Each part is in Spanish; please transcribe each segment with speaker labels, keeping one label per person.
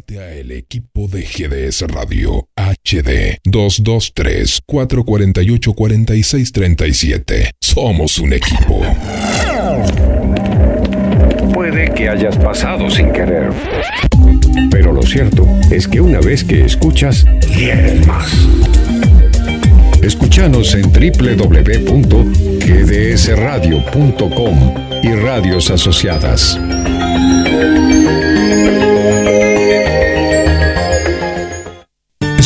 Speaker 1: Únete a el equipo de GDS Radio HD 223-448-4637. Somos un equipo.
Speaker 2: Puede que hayas pasado sin querer. Pero lo cierto es que una vez que escuchas, quieres más. Escúchanos en www.gdsradio.com y radios asociadas.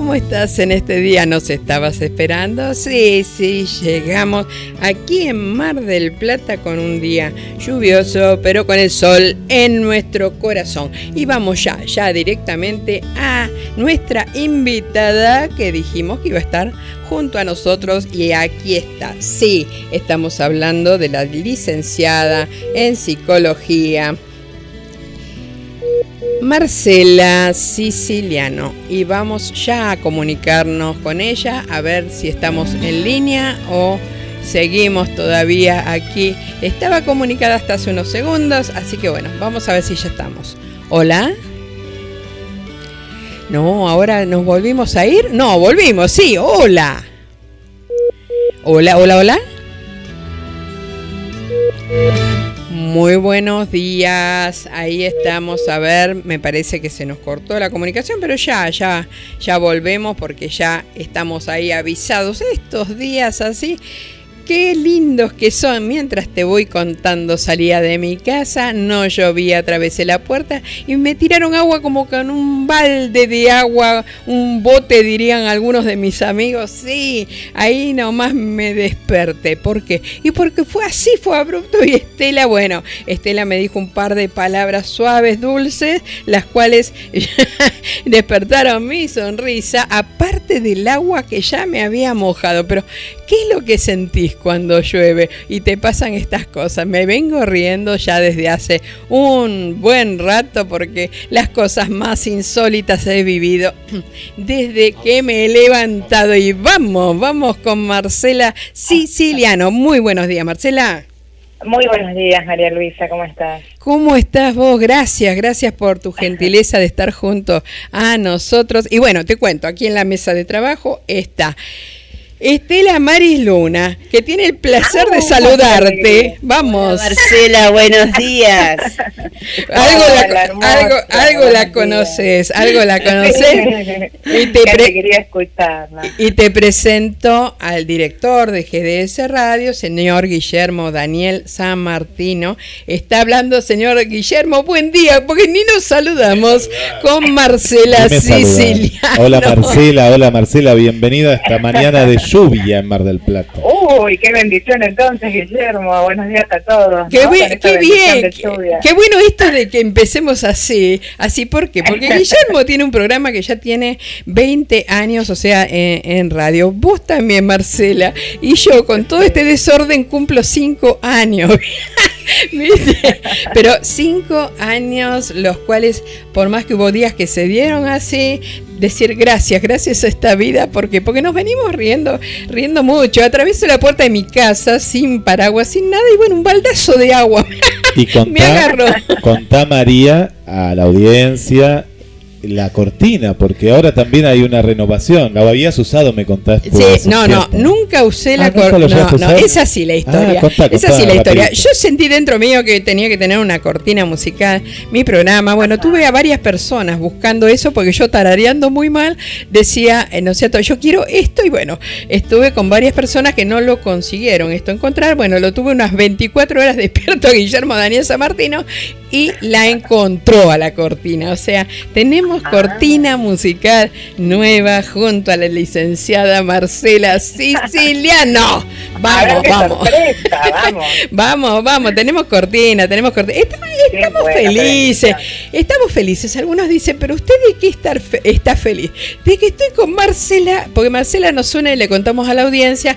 Speaker 3: ¿Cómo estás en este día? ¿Nos estabas esperando? Sí, sí, llegamos aquí en Mar del Plata con un día lluvioso, pero con el sol en nuestro corazón. Y vamos ya, ya directamente a nuestra invitada que dijimos que iba a estar junto a nosotros y aquí está. Sí, estamos hablando de la licenciada en psicología Marcela Siciliano y vamos ya a comunicarnos con ella a ver si estamos en línea o seguimos todavía aquí. Estaba comunicada hasta hace unos segundos, así que bueno, vamos a ver si ya estamos. Hola. No, ahora nos volvimos a ir. No, volvimos, sí, hola. Hola, hola, hola. Muy buenos días, ahí estamos, a ver, me parece que se nos cortó la comunicación, pero ya, ya, ya volvemos porque ya estamos ahí avisados. Estos días así qué lindos que son. Mientras te voy contando, salía de mi casa, no llovía, atravesé la puerta y me tiraron agua como con un balde de agua, un bote dirían algunos de mis amigos. Sí, ahí nomás me desperté. ¿Por qué? Y porque fue así, fue abrupto y Estela, bueno, Estela me dijo un par de palabras suaves, dulces, las cuales despertaron mi sonrisa, aparte del agua que ya me había mojado. Pero, ¿qué es lo que sentís cuando llueve y te pasan estas cosas? Me vengo riendo ya desde hace un buen rato porque las cosas más insólitas he vivido desde que me he levantado. Y vamos, vamos con Marcela Siciliano. Muy buenos días, Marcela.
Speaker 4: Muy buenos días, María Luisa, ¿cómo estás?
Speaker 3: ¿Cómo estás vos? Gracias, gracias por tu gentileza de estar junto a nosotros. Y bueno, te cuento, aquí en la mesa de trabajo está Estela Maris Luna, que tiene el placer de saludarte. Vamos.
Speaker 5: Marcela, buenos días.
Speaker 3: algo, la, algo, algo la conoces, algo la conoces.
Speaker 4: y te, quería escucharla.
Speaker 3: y te presento al director de GDS Radio, señor Guillermo Daniel San Martino. Está hablando, señor Guillermo, buen día, porque ni nos saludamos con Marcela Sicilia.
Speaker 6: Hola Marcela, hola Marcela, bienvenida esta mañana de lluvia en Mar del Plata.
Speaker 4: Uy, qué bendición entonces, Guillermo. Buenos días a todos.
Speaker 3: Qué, bien, qué, bueno esto de que empecemos así. Así, ¿por qué? Porque Guillermo tiene un programa que ya tiene 20 años, o sea, en, radio. Vos también, Marcela. Y yo, con todo este desorden, cumplo 5 años. Pero 5 años, los cuales, por más que hubo días que se dieron así, decir gracias, gracias a esta vida, porque porque nos venimos riendo, riendo mucho. Atravieso la puerta de mi casa sin paraguas, sin nada y bueno, un baldazo de agua.
Speaker 6: Y me agarró. Contá María a la audiencia la cortina, porque ahora también hay una renovación. La habías usado, me contaste.
Speaker 3: Sí, no, no, nunca usé la ah, cortina. No, no, es así la historia. Ah, es así la historia. Yo sentí dentro mío que tenía que tener una cortina musical, mi programa. Bueno, tuve a varias personas buscando eso porque yo tarareando muy mal decía, eh, no sé, yo quiero esto y bueno, estuve con varias personas que no lo consiguieron esto encontrar. Bueno, lo tuve unas 24 horas despierto a Guillermo Daniel San Martino y la encontró a la cortina. O sea, tenemos
Speaker 4: Ah.
Speaker 3: cortina musical nueva junto a la licenciada Marcela Siciliano. Vamos, vamos.
Speaker 4: sorpresa, vamos.
Speaker 3: Vamos, vamos, tenemos cortina, tenemos cortina. Estamos,
Speaker 4: Qué
Speaker 3: estamos
Speaker 4: buena
Speaker 3: felices, estamos felices. Algunos dicen, pero usted de qué estar fe- está feliz? De que estoy con Marcela, porque Marcela nos une y le contamos a la audiencia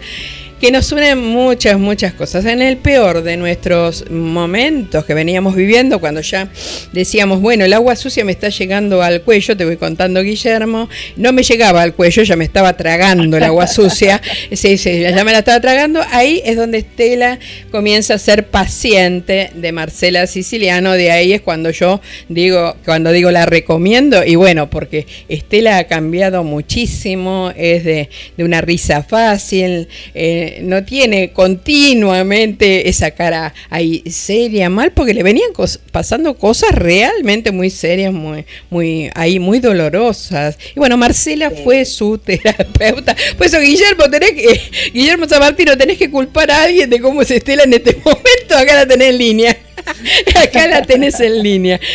Speaker 3: que nos unen muchas, muchas cosas. En el peor de nuestros momentos que veníamos viviendo, cuando ya decíamos, bueno, el agua sucia me está llegando al cuello, te voy contando, Guillermo, no me llegaba al cuello, ya me estaba tragando el agua sucia, sí, sí, ya me la estaba tragando, ahí es donde Estela comienza a ser paciente de Marcela Siciliano, de ahí es cuando yo digo, cuando digo la recomiendo, y bueno, porque Estela ha cambiado muchísimo, es de, de una risa fácil, eh, no tiene continuamente esa cara ahí seria, mal, porque le venían cos- pasando cosas realmente muy serias, muy, muy, ahí muy dolorosas. Y bueno, Marcela fue su terapeuta. Por eso, Guillermo, tenés que, Guillermo Samartino, tenés que culpar a alguien de cómo es Estela en este momento, acá la tenés en línea. Acá la tenés en línea.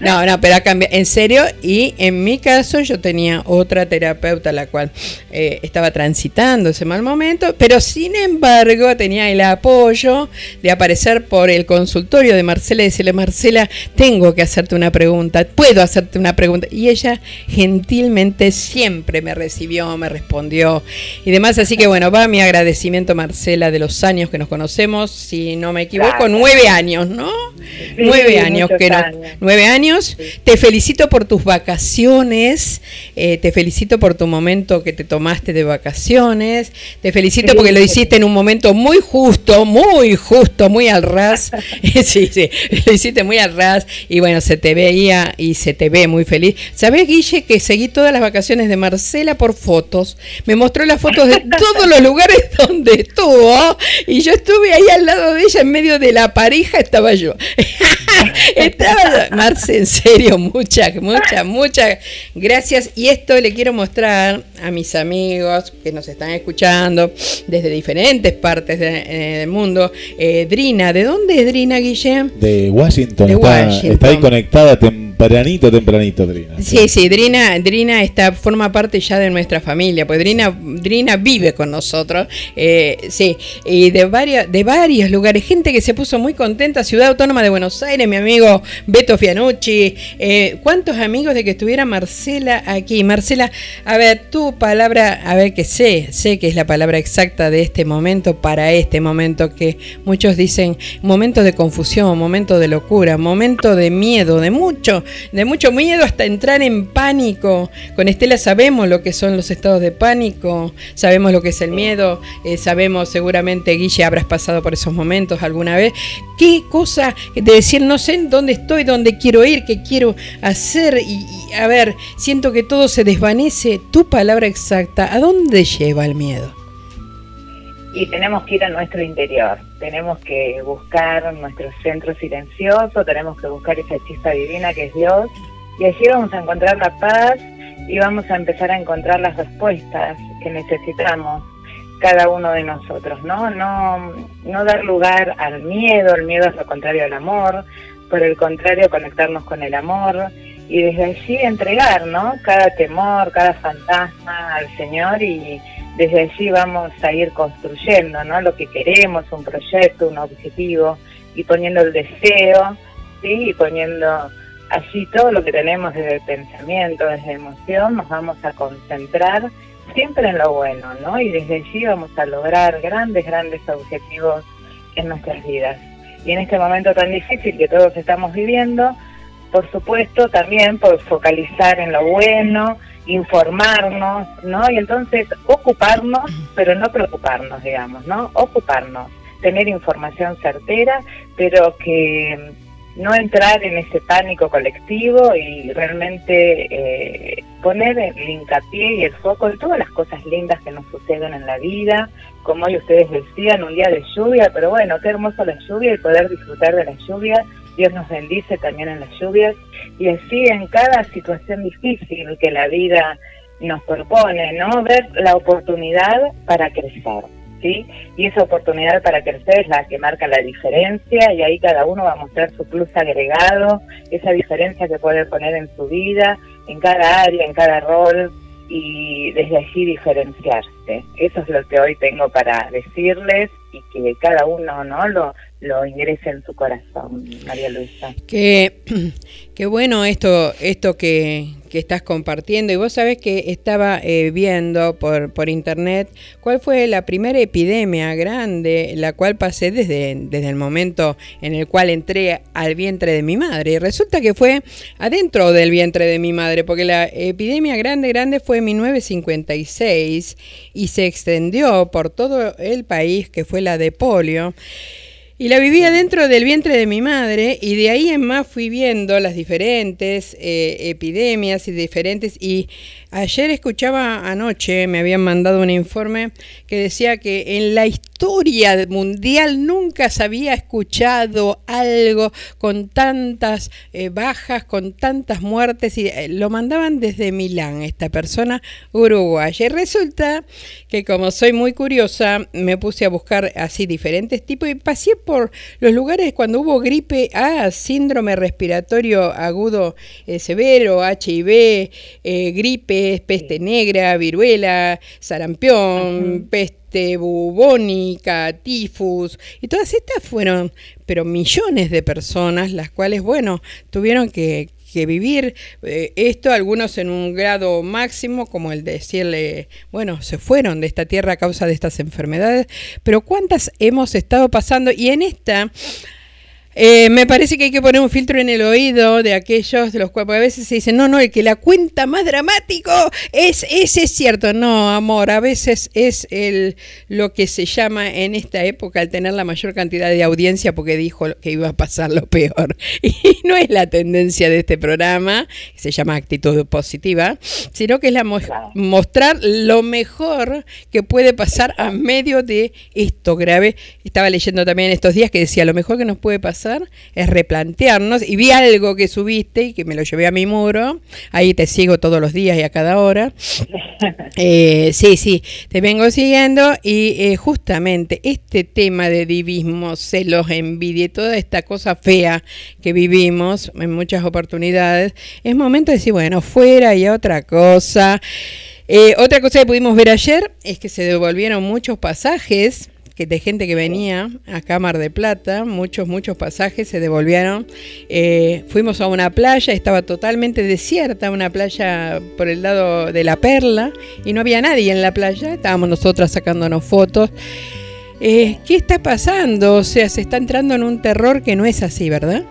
Speaker 3: No, no, pero ha cambiado. En serio, y en mi caso yo tenía otra terapeuta la cual eh, estaba transitando ese mal momento, pero sin embargo tenía el apoyo de aparecer por el consultorio de Marcela y decirle, Marcela, tengo que hacerte una pregunta, puedo hacerte una pregunta. Y ella gentilmente siempre me recibió, me respondió y demás. Así que bueno, va mi agradecimiento, Marcela, de los años que nos conocemos, si no me equivoco,
Speaker 4: Gracias.
Speaker 3: nueve años, ¿no?
Speaker 4: Sí,
Speaker 3: nueve años que no,
Speaker 4: años.
Speaker 3: nueve años. Te felicito por tus vacaciones, eh, te felicito por tu momento que te tomaste de vacaciones, te felicito
Speaker 4: Sí.
Speaker 3: porque lo hiciste en un momento muy justo, muy justo, muy al ras. sí, sí, lo hiciste muy al ras y bueno, se te veía y se te ve muy feliz. ¿Sabés, Guille, que seguí todas las vacaciones de Marcela por fotos? Me mostró las fotos de todos los lugares donde estuvo y yo estuve ahí al lado de ella, en medio de la pareja estaba yo. estaba Marce, en serio, muchas, muchas, muchas gracias. Y esto le quiero mostrar a mis amigos que nos están escuchando desde diferentes partes de- eh, del mundo. Eh, Drina, ¿de dónde es Drina, Guille?
Speaker 6: De Washington.
Speaker 3: De
Speaker 6: está,
Speaker 3: Washington.
Speaker 6: está ahí conectada tempranito, tempranito, Drina.
Speaker 3: Sí, sí, Drina, Drina está, forma parte ya de nuestra familia, pues Drina, Drina vive con nosotros, eh, sí, y de varios, de varios lugares, gente que se puso muy contenta, Ciudad Autónoma de Buenos Aires, mi amigo Beto Fianucci, eh, ¿cuántos amigos de que estuviera Marcela aquí? Marcela, a ver, tu palabra, a ver que sé, sé que es la palabra exacta de este momento para este momento que muchos dicen momento de confusión, momento de locura, momento de miedo, de mucho, de mucho miedo hasta entrar en pánico. Con Estela sabemos lo que son los estados de pánico, sabemos lo que es el miedo, eh, sabemos seguramente, Guille, habrás pasado por esos momentos alguna vez. ¿Qué cosa de decir, no sé dónde estoy, dónde quiero ir, qué quiero hacer? Y, y, a ver, siento que todo se desvanece. Tu palabra exacta, ¿a dónde lleva el miedo?
Speaker 4: Y tenemos que ir a nuestro interior, tenemos que buscar nuestro centro silencioso, tenemos que buscar esa chispa divina que es Dios, y allí vamos a encontrar la paz y vamos a empezar a encontrar las respuestas que necesitamos cada uno de nosotros, ¿no? No, no dar lugar al miedo, el miedo es lo contrario al amor, por el contrario conectarnos con el amor y desde allí entregar, ¿no? Cada temor, cada fantasma al Señor y desde allí vamos a ir construyendo, ¿no? Lo que queremos, un proyecto, un objetivo y poniendo el deseo, ¿sí? Y poniendo allí todo lo que tenemos desde el pensamiento, desde emoción, nos vamos a concentrar siempre en lo bueno, ¿no? Y desde allí vamos a lograr grandes, grandes objetivos en nuestras vidas. Y en este momento tan difícil que todos estamos viviendo, por supuesto también por focalizar en lo bueno, informarnos, ¿no? Y entonces ocuparnos, pero no preocuparnos, digamos, ¿no? Ocuparnos, tener información certera, pero que no entrar en ese pánico colectivo y realmente eh, poner el hincapié y el foco en todas las cosas lindas que nos suceden en la vida, como hoy ustedes decían, un día de lluvia, pero bueno, qué hermoso la lluvia y poder disfrutar de la lluvia, Dios nos bendice también en las lluvias y así en cada situación difícil que la vida nos propone, ¿no? Ver la oportunidad para crecer. ¿Sí? Y esa oportunidad para crecer es la que marca la diferencia y ahí cada uno va a mostrar su plus agregado, esa diferencia que puede poner en su vida en cada área, en cada rol y desde allí diferenciarse. Eso es lo que hoy tengo para decirles y que cada uno no lo, lo ingrese en su corazón, María Luisa.
Speaker 3: Qué, qué bueno esto, esto que, que estás compartiendo. Y vos sabés que estaba eh, viendo por, por internet cuál fue la primera epidemia grande, la cual pasé desde, desde el momento en el cual entré al vientre de mi madre. Y resulta que fue adentro del vientre de mi madre, porque la epidemia grande, grande fue en 1956 y se extendió por todo el país, que fue la de polio. Y la vivía dentro del vientre de mi madre y de ahí en más fui viendo las diferentes eh, epidemias y diferentes y Ayer escuchaba anoche, me habían mandado un informe que decía que en la historia mundial nunca se había escuchado algo con tantas eh, bajas, con tantas muertes, y eh, lo mandaban desde Milán, esta persona uruguaya. Y resulta que como soy muy curiosa, me puse a buscar así diferentes tipos y pasé por los lugares cuando hubo gripe A, síndrome respiratorio agudo eh, severo, HIV, gripe peste negra, viruela, sarampión, peste bubónica, tifus, y todas estas fueron, pero millones de personas, las cuales, bueno, tuvieron que, vivir eh, esto, algunos en un grado máximo, como el de decirle, bueno, se fueron de esta tierra a causa de estas enfermedades, pero cuántas hemos estado pasando y en esta eh, me parece que hay que poner un filtro en el oído de aquellos de los cuales a veces se dicen, no, no, el que la cuenta más dramático es, ese es cierto. No, amor, a veces es el, lo que se llama en esta época el tener la mayor cantidad de audiencia porque dijo que iba a pasar lo peor. Y no es la tendencia de este programa, que se llama actitud positiva, sino que es la mostrar lo mejor que puede pasar a medio de esto grave. Estaba leyendo también estos días que decía, lo mejor que nos puede pasar es replantearnos. Y vi algo que subiste y que me lo llevé a mi muro. Ahí te sigo todos los días y a cada hora. Eh, sí, sí, te vengo siguiendo. Y eh, justamente este tema de divismo, celos, envidia y toda esta cosa fea que vivimos en muchas oportunidades, es momento de decir, bueno, fuera y otra cosa. Eh, otra cosa que pudimos ver ayer es que se devolvieron muchos pasajes de gente que venía a Cámara de Plata, muchos, muchos pasajes se devolvieron. Eh, fuimos a una playa, estaba totalmente desierta, una playa por el lado de la Perla, y no había nadie en la playa, estábamos nosotras sacándonos fotos. Eh, ¿Qué está pasando? O sea, se está entrando en un terror que no es así, ¿verdad?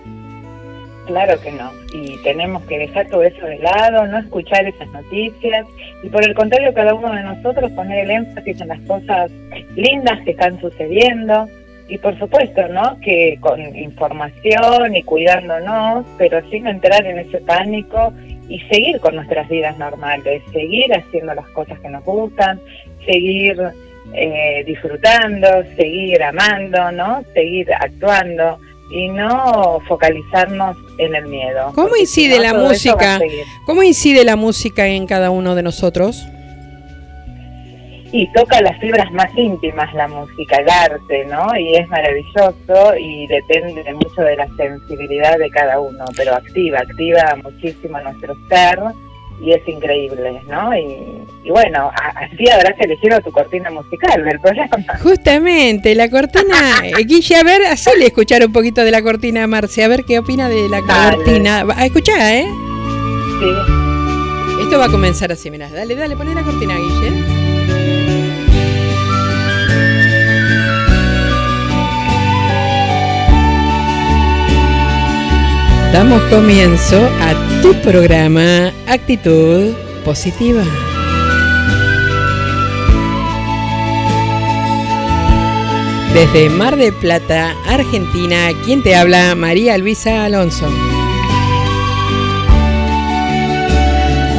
Speaker 4: Claro que no. Y tenemos que dejar todo eso de lado, no escuchar esas noticias y por el contrario cada uno de nosotros poner el énfasis en las cosas lindas que están sucediendo y por supuesto, ¿no? Que con información y cuidándonos, pero sin entrar en ese pánico y seguir con nuestras vidas normales, seguir haciendo las cosas que nos gustan, seguir eh, disfrutando, seguir amando, ¿no? Seguir actuando y no focalizarnos en el miedo.
Speaker 3: ¿Cómo incide la música? ¿Cómo incide la música en cada uno de nosotros?
Speaker 4: Y toca las fibras más íntimas la música, el arte, ¿no? Y es maravilloso y depende mucho de la sensibilidad de cada uno, pero activa, activa muchísimo nuestro ser y es increíble, ¿no? Y, bueno, así habrás elegido tu cortina musical del programa.
Speaker 3: Justamente, la cortina, eh, Guille, a ver, le escuchar un poquito de la cortina a Marce, a ver qué opina de la cortina. A escuchar, ¿eh? Sí. Esto va a comenzar así, mirá, dale, dale, poné la cortina, Guille. Damos comienzo a tu programa Actitud Positiva. Desde Mar de Plata, Argentina, quien te habla, María Luisa Alonso.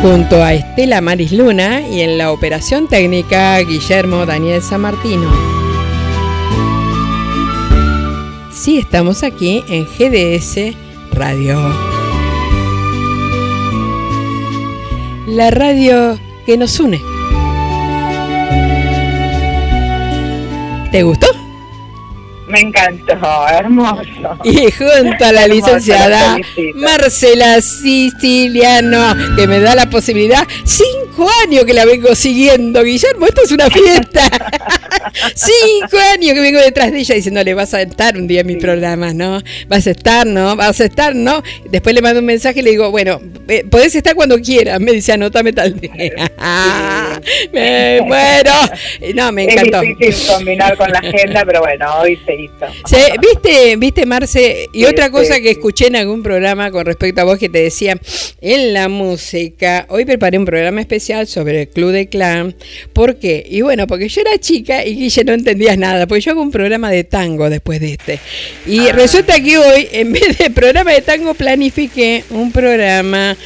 Speaker 3: Junto a Estela Maris Luna y en la operación técnica Guillermo Daniel San Martino. Sí, estamos aquí en GDS radio. La radio que nos une. ¿Te gustó?
Speaker 4: Me encantó, hermoso.
Speaker 3: Y junto a la licenciada Marcela Siciliano, que me da la posibilidad, cinco años que la vengo siguiendo, Guillermo, esto es una fiesta. cinco años que vengo detrás de ella diciéndole, vas a estar un día en mis programas, ¿no? Vas a estar, ¿no? Vas a estar, ¿no? Después le mando un mensaje y le digo, bueno, podés estar cuando quieras. Me dice, anótame tal día. bueno, no, me encantó.
Speaker 4: Es difícil combinar con la agenda, pero bueno, hoy se
Speaker 3: ¿Viste, viste Marce? Y otra cosa que escuché en algún programa con respecto a vos que te decía, en la música, hoy preparé un programa especial sobre el Club de Clan. ¿Por qué? Y bueno, porque yo era chica y Guille no entendías nada, porque yo hago un programa de tango después de este. Y ah. resulta que hoy, en vez de programa de tango, planifiqué un programa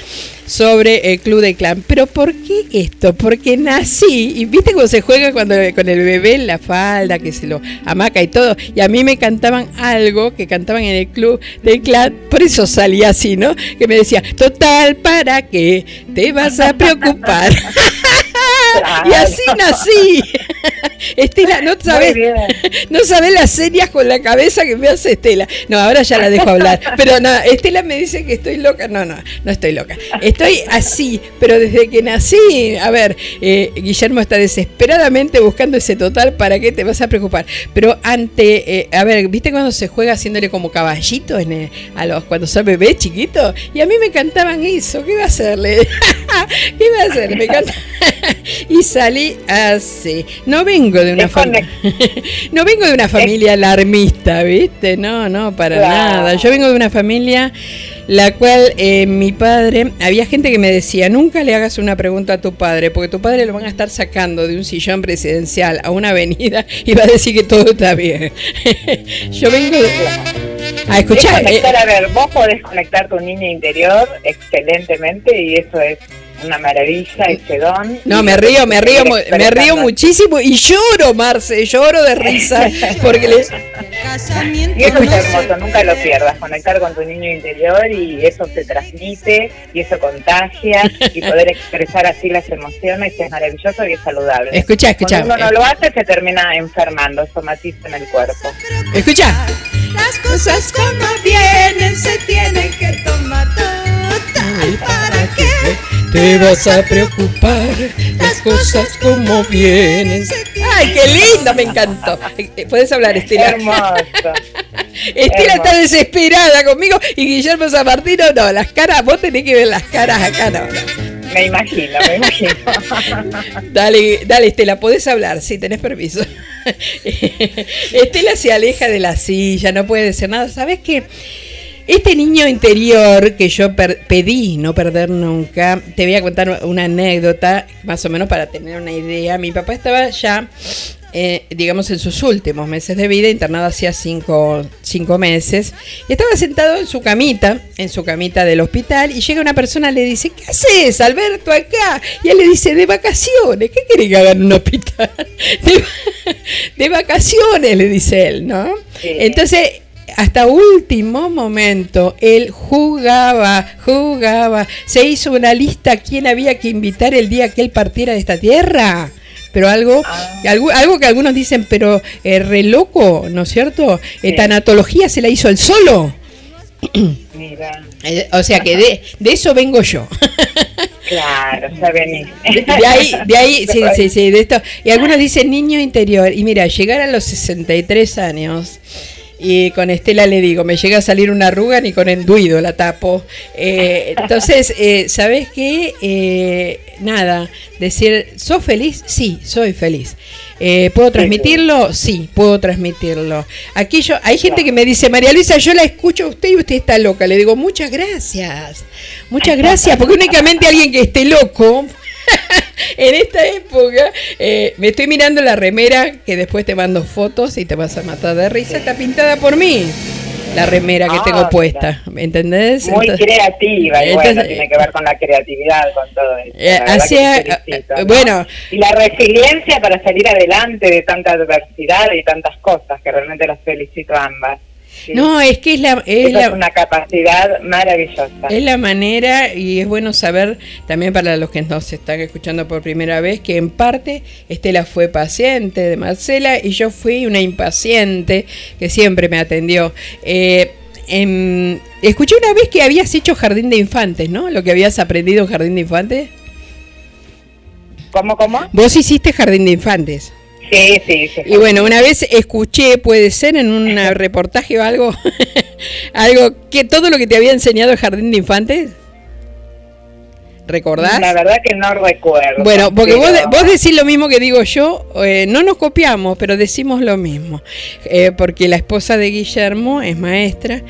Speaker 3: sobre el club de clan. Pero ¿por qué esto? Porque nací, y viste cómo se juega cuando con el bebé en la falda, que se lo amaca y todo. Y a mí me cantaban algo que cantaban en el club de clan, por eso salía así, ¿no? Que me decía, total, ¿para qué te vas a preocupar? y así nací. Estela, no sabes, no sabes las señas con la cabeza que me hace Estela. No, ahora ya la dejo hablar. Pero no, Estela me dice que estoy loca. No, no, no estoy loca. Estoy así, pero desde que nací, a ver, eh, Guillermo está desesperadamente buscando ese total. ¿Para qué te vas a preocupar? Pero ante, eh, a ver, ¿viste cuando se juega haciéndole como caballito en a los cuando son bebés chiquitos? Y a mí me cantaban eso. ¿Qué iba a hacerle? ¿Qué iba a hacerle? Me canta y salí así. No vengo de una familia. no vengo de una familia alarmista, ¿viste? No, no, para nada. Yo vengo de una familia la cual eh, mi padre, había gente que me decía, nunca le hagas una pregunta a tu padre, porque tu padre lo van a estar sacando de un sillón presidencial a una avenida y va a decir que todo está bien. Yo vengo de...
Speaker 4: A escuchar. Eh, a ver, vos podés conectar tu niño interior excelentemente y eso es una maravilla ese don.
Speaker 3: No, me río, me río, me río muchísimo y lloro, Marce, lloro de risa porque les...
Speaker 4: Y eso es hermoso, nunca lo pierdas, conectar con tu niño interior y eso se transmite y eso contagia y poder expresar así las emociones es maravilloso y es saludable.
Speaker 3: Escucha, escucha.
Speaker 4: Cuando uno no lo hace se termina enfermando, somatiza en el cuerpo.
Speaker 3: Escucha. Las cosas como vienen se tienen que tomar total para qué te vas a preocupar, las cosas como vienen. ¡Ay, qué lindo! Me encantó. Eh, Puedes hablar, Estela.
Speaker 4: Hermoso.
Speaker 3: Estela está desesperada conmigo y Guillermo San Martino, no, las caras, vos tenés que ver las caras acá, no,
Speaker 4: Me imagino, me imagino.
Speaker 3: dale, dale, Estela, podés hablar, sí, tenés permiso. Estela se aleja de la silla, no puede decir nada. ¿Sabes qué? Este niño interior que yo pedí no perder nunca, te voy a contar una anécdota, más o menos para tener una idea. Mi papá estaba ya, eh, digamos, en sus últimos meses de vida, internado hacía cinco, cinco, meses, y estaba sentado en su camita, en su camita del hospital, y llega una persona y le dice, ¿qué haces, Alberto, acá? Y él le dice, de vacaciones, ¿qué quiere que haga en un hospital? De, vacaciones, le dice él, ¿no? Entonces hasta último momento él jugaba, jugaba, se hizo una lista a quién había que invitar el día que él partiera de esta tierra. Pero algo, ah. algo, algo, que algunos dicen, pero eh, re loco, ¿no es cierto? Eh, tanatología se la hizo él solo. Mira. Eh, o sea que de, de eso vengo yo.
Speaker 4: Claro, venís.
Speaker 3: De ahí, de ahí, sí, sí, sí, de esto. Y algunos dicen niño interior. Y mira, llegar a los 63 años y con Estela le digo, me llega a salir una arruga ni con enduido la tapo. Eh, entonces, eh, ¿sabes qué? Eh, nada, decir, ¿sos feliz? Sí, soy feliz. ¿Puedo transmitirlo? Sí, puedo transmitirlo. Aquí yo, hay gente que me dice, María Luisa, yo la escucho a usted y usted está loca. Le digo, muchas gracias, muchas gracias, porque únicamente alguien que esté loco en esta época, eh, me estoy mirando la remera que después te mando fotos y te vas a matar de risa. Está pintada por mí. La remera que tengo ah, puesta, ¿me entendés?
Speaker 4: Muy creativa, y bueno, tiene que ver con la creatividad, con todo eso.
Speaker 3: Eh, bueno.
Speaker 4: Y la resiliencia para salir adelante de tanta adversidad y tantas cosas, que realmente las felicito a ambas.
Speaker 3: No, es que es la...
Speaker 4: Es, una capacidad maravillosa.
Speaker 3: Es la manera y es bueno saber también para los que nos están escuchando por primera vez que en parte Estela fue paciente de Marcela y yo fui una impaciente que siempre me atendió. Eh, escuché una vez que habías hecho jardín de infantes, ¿no? Lo que habías aprendido en jardín de infantes.
Speaker 4: ¿Cómo, cómo?
Speaker 3: Vos hiciste jardín de infantes.
Speaker 4: Sí, sí, sí.
Speaker 3: Y bueno, una vez escuché, puede ser en un reportaje o algo, algo que todo lo que te había enseñado el jardín de infantes. ¿Recordás?
Speaker 4: La verdad que no recuerdo.
Speaker 3: Bueno, porque vos, vos, decís lo mismo que digo yo, eh, no nos copiamos, pero decimos lo mismo. Eh, porque la esposa de Guillermo es maestra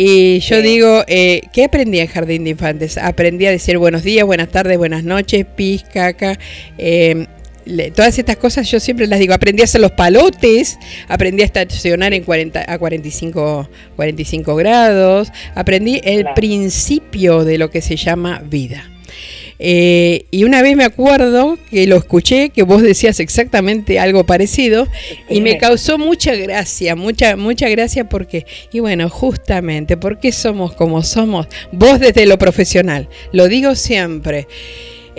Speaker 3: y yo digo, eh, ¿qué aprendí en Jardín de Infantes? Aprendí a decir buenos días, buenas tardes, buenas noches, pis, caca. Eh, todas estas cosas yo siempre las digo. Aprendí a hacer los palotes, aprendí a estacionar en 40, a 45, 45 grados, aprendí el principio de lo que se llama vida. Eh, y una vez me acuerdo que lo escuché, que vos decías exactamente algo parecido, y me causó mucha gracia, mucha, mucha gracia porque, y bueno, justamente, porque somos como somos? Vos desde lo profesional, lo digo siempre.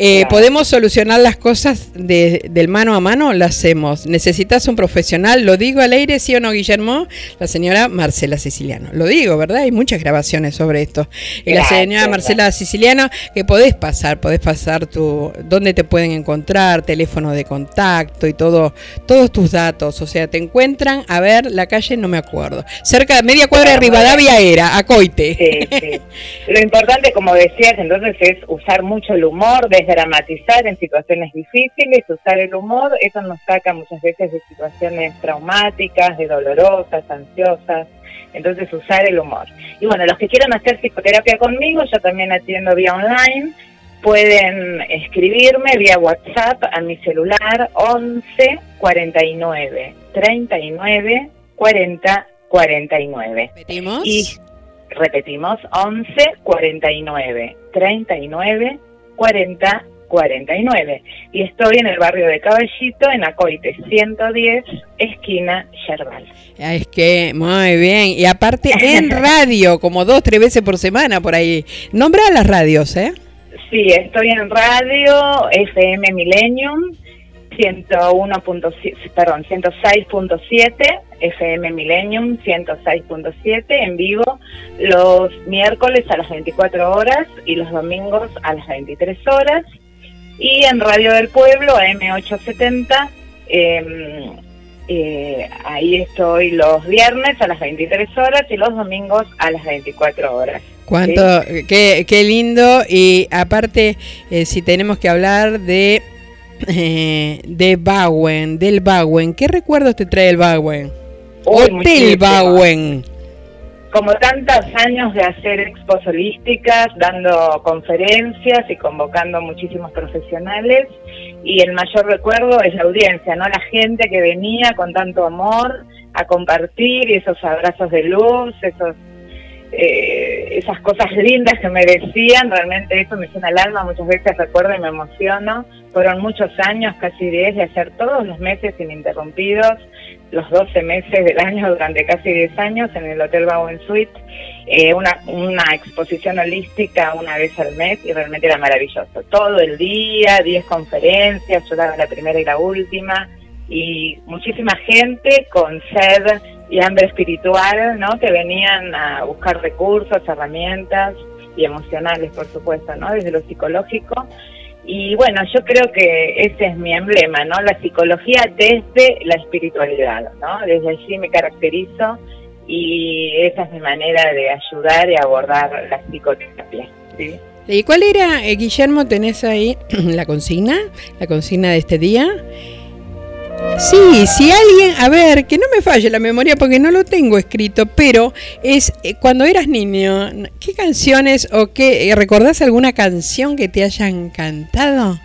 Speaker 3: Eh, podemos solucionar las cosas de, del mano a mano, lo hacemos. Necesitas un profesional, lo digo al aire, sí o no, Guillermo, la señora Marcela Siciliano. Lo digo, ¿verdad? Hay muchas grabaciones sobre esto. Y la señora Marcela Siciliano, que podés pasar, podés pasar tu, dónde te pueden encontrar, teléfono de contacto y todo, todos tus datos. O sea, te encuentran, a ver, la calle no me acuerdo. Cerca de media cuadra de Rivadavia era, a Coite.
Speaker 4: Sí, sí. Lo importante, como decías, entonces es usar mucho el humor desde dramatizar en situaciones difíciles, usar el humor, eso nos saca muchas veces de situaciones traumáticas, de dolorosas, ansiosas, entonces usar el humor. Y bueno, los que quieran hacer psicoterapia conmigo, yo también atiendo vía online, pueden escribirme vía WhatsApp a mi celular 11 49 39 40 49.
Speaker 3: ¿Repetimos?
Speaker 4: Y repetimos 11 49 39 40 49 y estoy en el barrio de Caballito en Acoite 110 esquina Yerbal.
Speaker 3: Es que muy bien y aparte en radio como dos tres veces por semana por ahí. Nombra las radios, ¿eh?
Speaker 4: Sí, estoy en radio FM Millennium 101. perdón, 106.7 FM Millennium 106.7 en vivo los miércoles a las 24 horas y los domingos a las 23 horas. Y en Radio del Pueblo, AM870, em, eh, ahí estoy los viernes a las 23 horas y los domingos a las 24 horas.
Speaker 3: Cuánto, qué, qué, lindo. Y aparte, eh, si tenemos que hablar de, eh, de Bauen, del Bauen, ¿qué recuerdos te trae el Bauen? Hotel Bauen.
Speaker 4: Como tantos años de hacer expos holísticas, dando conferencias y convocando muchísimos profesionales, y el mayor recuerdo es la audiencia, ¿no? La gente que venía con tanto amor a compartir y esos abrazos de luz, esos eh, esas cosas lindas que me decían, realmente eso me llena el alma, muchas veces recuerdo y me emociono. Fueron muchos años, casi 10, de hacer todos los meses ininterrumpidos, los 12 meses del año durante casi 10 años en el Hotel Bowen Suite, eh, una, una exposición holística una vez al mes y realmente era maravilloso. Todo el día, 10 conferencias, yo daba la primera y la última, y muchísima gente con sed y hambre espiritual, ¿no? Que venían a buscar recursos, herramientas y emocionales, por supuesto, ¿no? Desde lo psicológico y bueno, yo creo que ese es mi emblema, ¿no? La psicología desde la espiritualidad, ¿no? Desde allí me caracterizo y esa es mi manera de ayudar y abordar la psicoterapia. ¿sí?
Speaker 3: ¿Y cuál era, eh, Guillermo, tenés ahí la consigna, la consigna de este día? Sí, si alguien, a ver, que no me falle la memoria porque no lo tengo escrito, pero es eh, cuando eras niño, ¿qué canciones o qué, eh, recordás alguna canción que te hayan cantado?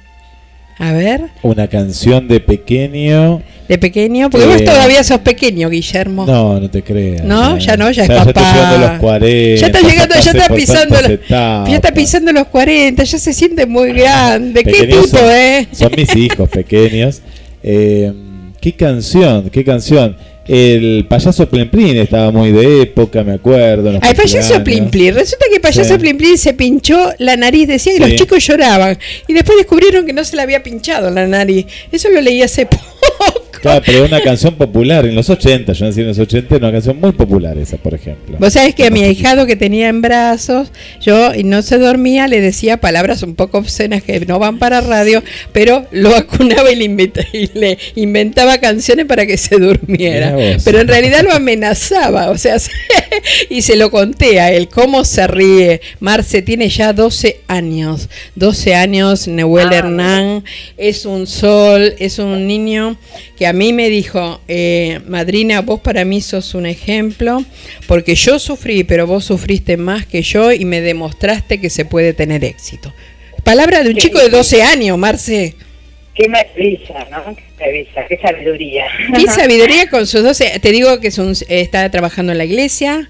Speaker 3: A ver.
Speaker 6: Una canción de pequeño.
Speaker 3: De pequeño, porque vos todavía sos pequeño, Guillermo.
Speaker 6: No, no te creas.
Speaker 3: No, ya no, ya es papá.
Speaker 6: Ya los 40,
Speaker 3: ya está llegando, ya está pisando los, ya está pisando los 40, ya se siente muy grande. ¿Qué tipo,
Speaker 6: eh? Son mis hijos pequeños. Eh, ¿Qué canción? ¿Qué canción? El payaso Plimplín estaba muy de época, me acuerdo.
Speaker 3: El payaso Plimplín. Resulta que el payaso Plimplín se pinchó la nariz. Decían que los chicos lloraban. Y después descubrieron que no se le había pinchado la nariz. Eso lo leí hace poco.
Speaker 6: Claro, pero una canción popular en los 80, yo nací en los 80, una canción muy popular esa, por ejemplo.
Speaker 3: Vos sabés que a mi ahijado que tenía en brazos, yo y no se dormía, le decía palabras un poco obscenas que no van para radio, pero lo vacunaba y le, inventaba canciones para que se durmiera. Pero en realidad lo amenazaba, o sea, y se lo conté a él, cómo se ríe. Marce tiene ya 12 años, 12 años, Neuel ah, Hernán, es un sol, es un niño que a mí me dijo, eh, madrina, vos para mí sos un ejemplo, porque yo sufrí, pero vos sufriste más que yo y me demostraste que se puede tener éxito. Palabra de un chico de 12 años, Marce.
Speaker 4: Qué maravilla, ¿no? Qué qué sabiduría.
Speaker 3: Qué sabiduría con sus 12. Te digo que está trabajando en la iglesia,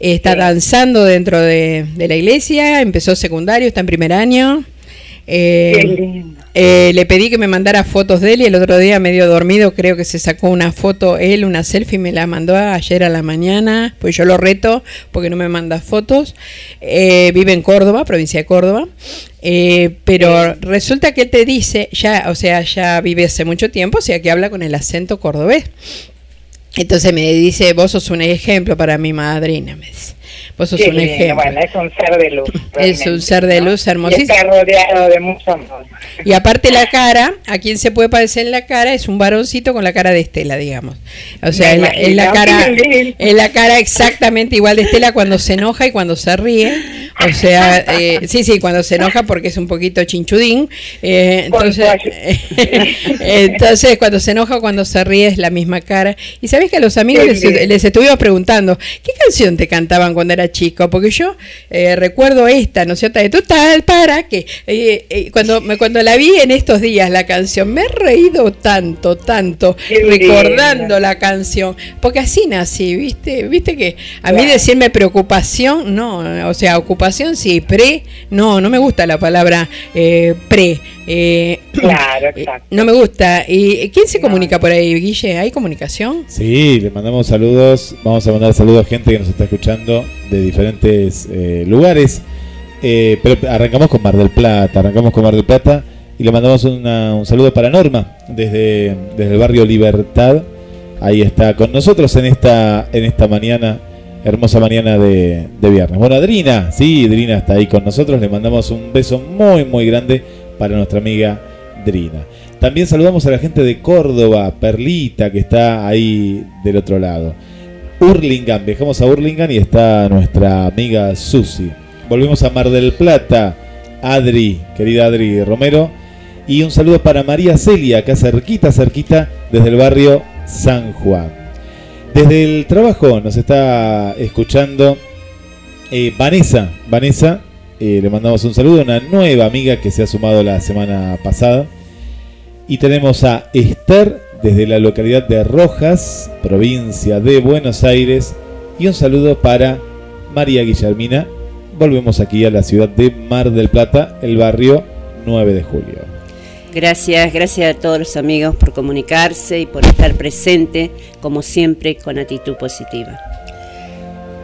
Speaker 3: está danzando dentro de, de la iglesia, empezó secundario, está en primer año. Eh, eh, le pedí que me mandara fotos de él y el otro día medio dormido creo que se sacó una foto él, una selfie, me la mandó ayer a la mañana, pues yo lo reto porque no me manda fotos. Eh, vive en Córdoba, provincia de Córdoba. pero resulta que él te dice, ya, o sea, ya vive hace mucho tiempo, o sea que habla con el acento cordobés. Entonces me dice, vos sos un ejemplo para mi madrina, me dice. Vos sos un ejemplo.
Speaker 4: Bueno, es un ser de luz.
Speaker 3: Es un ser de luz hermosísimo.
Speaker 4: Y está rodeado de mucho amor.
Speaker 3: Y aparte la cara, a quien se puede parecer en la cara, es un varoncito con la cara de Estela, digamos. O sea, es la, cara, es la cara exactamente igual de Estela cuando se enoja y cuando se ríe. O sea, eh, sí, sí, cuando se enoja porque es un poquito chinchudín. Eh, entonces, entonces, cuando se enoja, cuando se ríe es la misma cara. Y sabes que a los amigos les, les estuvimos preguntando, ¿qué canción te cantaban cuando era chico? Porque yo eh, recuerdo esta, ¿no es cierto? De total, para que cuando, cuando la vi en estos días, la canción, me he reído tanto, tanto, recordando la canción. Porque así nací, ¿viste? ¿Viste que a mí decirme preocupación, no, o sea, ocupación sí, pre, no, no me gusta la palabra eh, pre.
Speaker 4: Eh, claro, exacto.
Speaker 3: No me gusta. ¿Y quién se comunica por ahí, Guille? ¿Hay comunicación?
Speaker 6: Sí, le mandamos saludos. Vamos a mandar saludos a gente que nos está escuchando de diferentes eh, lugares. pero arrancamos con Mar del Plata, arrancamos con Mar del Plata y le mandamos un saludo para Norma desde, desde el barrio Libertad. Ahí está con nosotros en esta, en esta mañana hermosa mañana de, viernes. Bueno, Adrina, sí, Adrina está ahí con nosotros. Le mandamos un beso muy, muy grande para nuestra amiga Drina. También saludamos a la gente de Córdoba, Perlita, que está ahí del otro lado. Urlingan, viajamos a Urlingan y está nuestra amiga Susi. Volvemos a Mar del Plata, Adri, querida Adri Romero. Y un saludo para María Celia, acá cerquita, cerquita, desde el barrio San Juan. Desde el trabajo nos está escuchando eh, Vanessa. Vanessa, eh, le mandamos un saludo, una nueva amiga que se ha sumado la semana pasada. Y tenemos a Esther desde la localidad de Rojas, provincia de Buenos Aires. Y un saludo para María Guillermina. Volvemos aquí a la ciudad de Mar del Plata, el barrio 9 de julio.
Speaker 5: Gracias, gracias a todos los amigos por comunicarse y por estar presente, como siempre, con actitud positiva.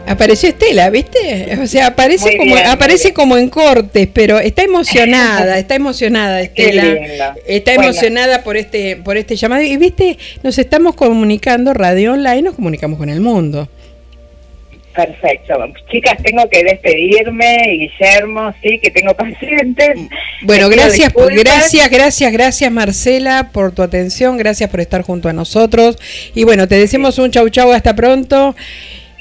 Speaker 3: Apareció Estela, ¿viste? O sea, aparece como aparece como en cortes, pero está emocionada, está emocionada Estela. Está emocionada por este por este llamado y viste, nos estamos comunicando radio online, nos comunicamos con el mundo.
Speaker 4: Perfecto. Chicas, tengo que despedirme, Guillermo, sí, que tengo pacientes.
Speaker 3: Bueno, gracias, gracias, gracias, gracias Marcela por tu atención, gracias por estar junto a nosotros. Y bueno, te decimos un chau chau, hasta pronto.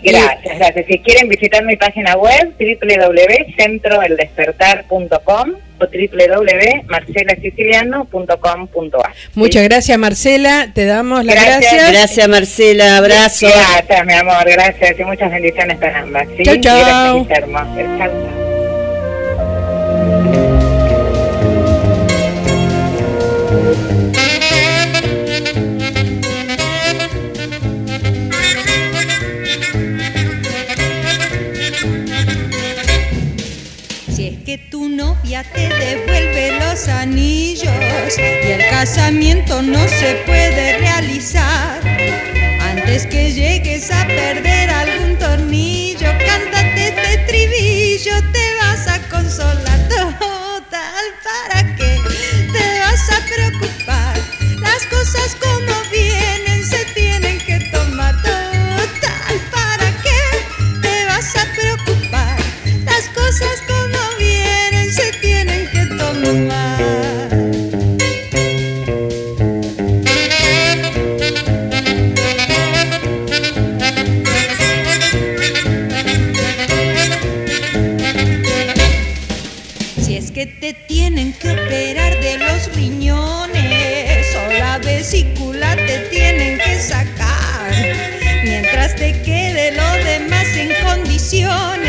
Speaker 4: Gracias, gracias. Si quieren visitar mi página web, www.centroeldespertar.com o www.marcelasiciliano.com.ar.
Speaker 3: Muchas gracias, Marcela. Te damos las gracias.
Speaker 5: Gracias, Marcela. Abrazo.
Speaker 4: Gracias, mi amor. Gracias y muchas bendiciones para ambas.
Speaker 3: ¿sí? Chau, chau. Gracias, chau.
Speaker 7: Que tu novia te devuelve los anillos y el casamiento no se puede realizar. Antes que llegues a perder algún tornillo, cántate este estribillo, te vas a consolar total. ¿Para qué te vas a preocupar? Las cosas como que te tienen que operar de los riñones o la vesícula te tienen que sacar. Mientras te quede lo demás en condiciones,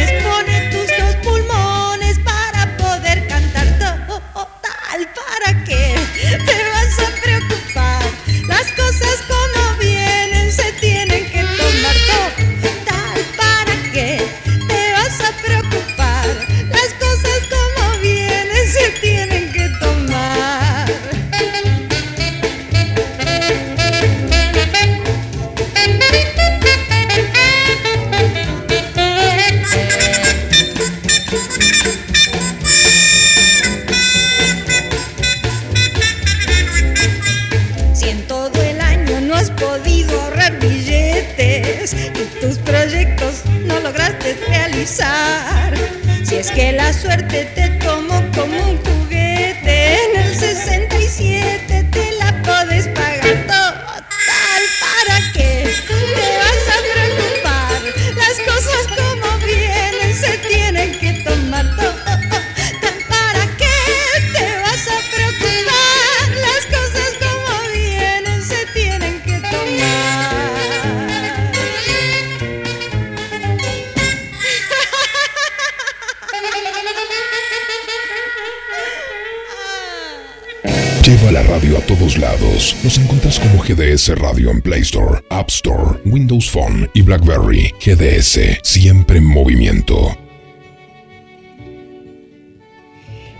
Speaker 1: GDS Radio en Play Store, App Store, Windows Phone y BlackBerry. GDS, siempre en movimiento.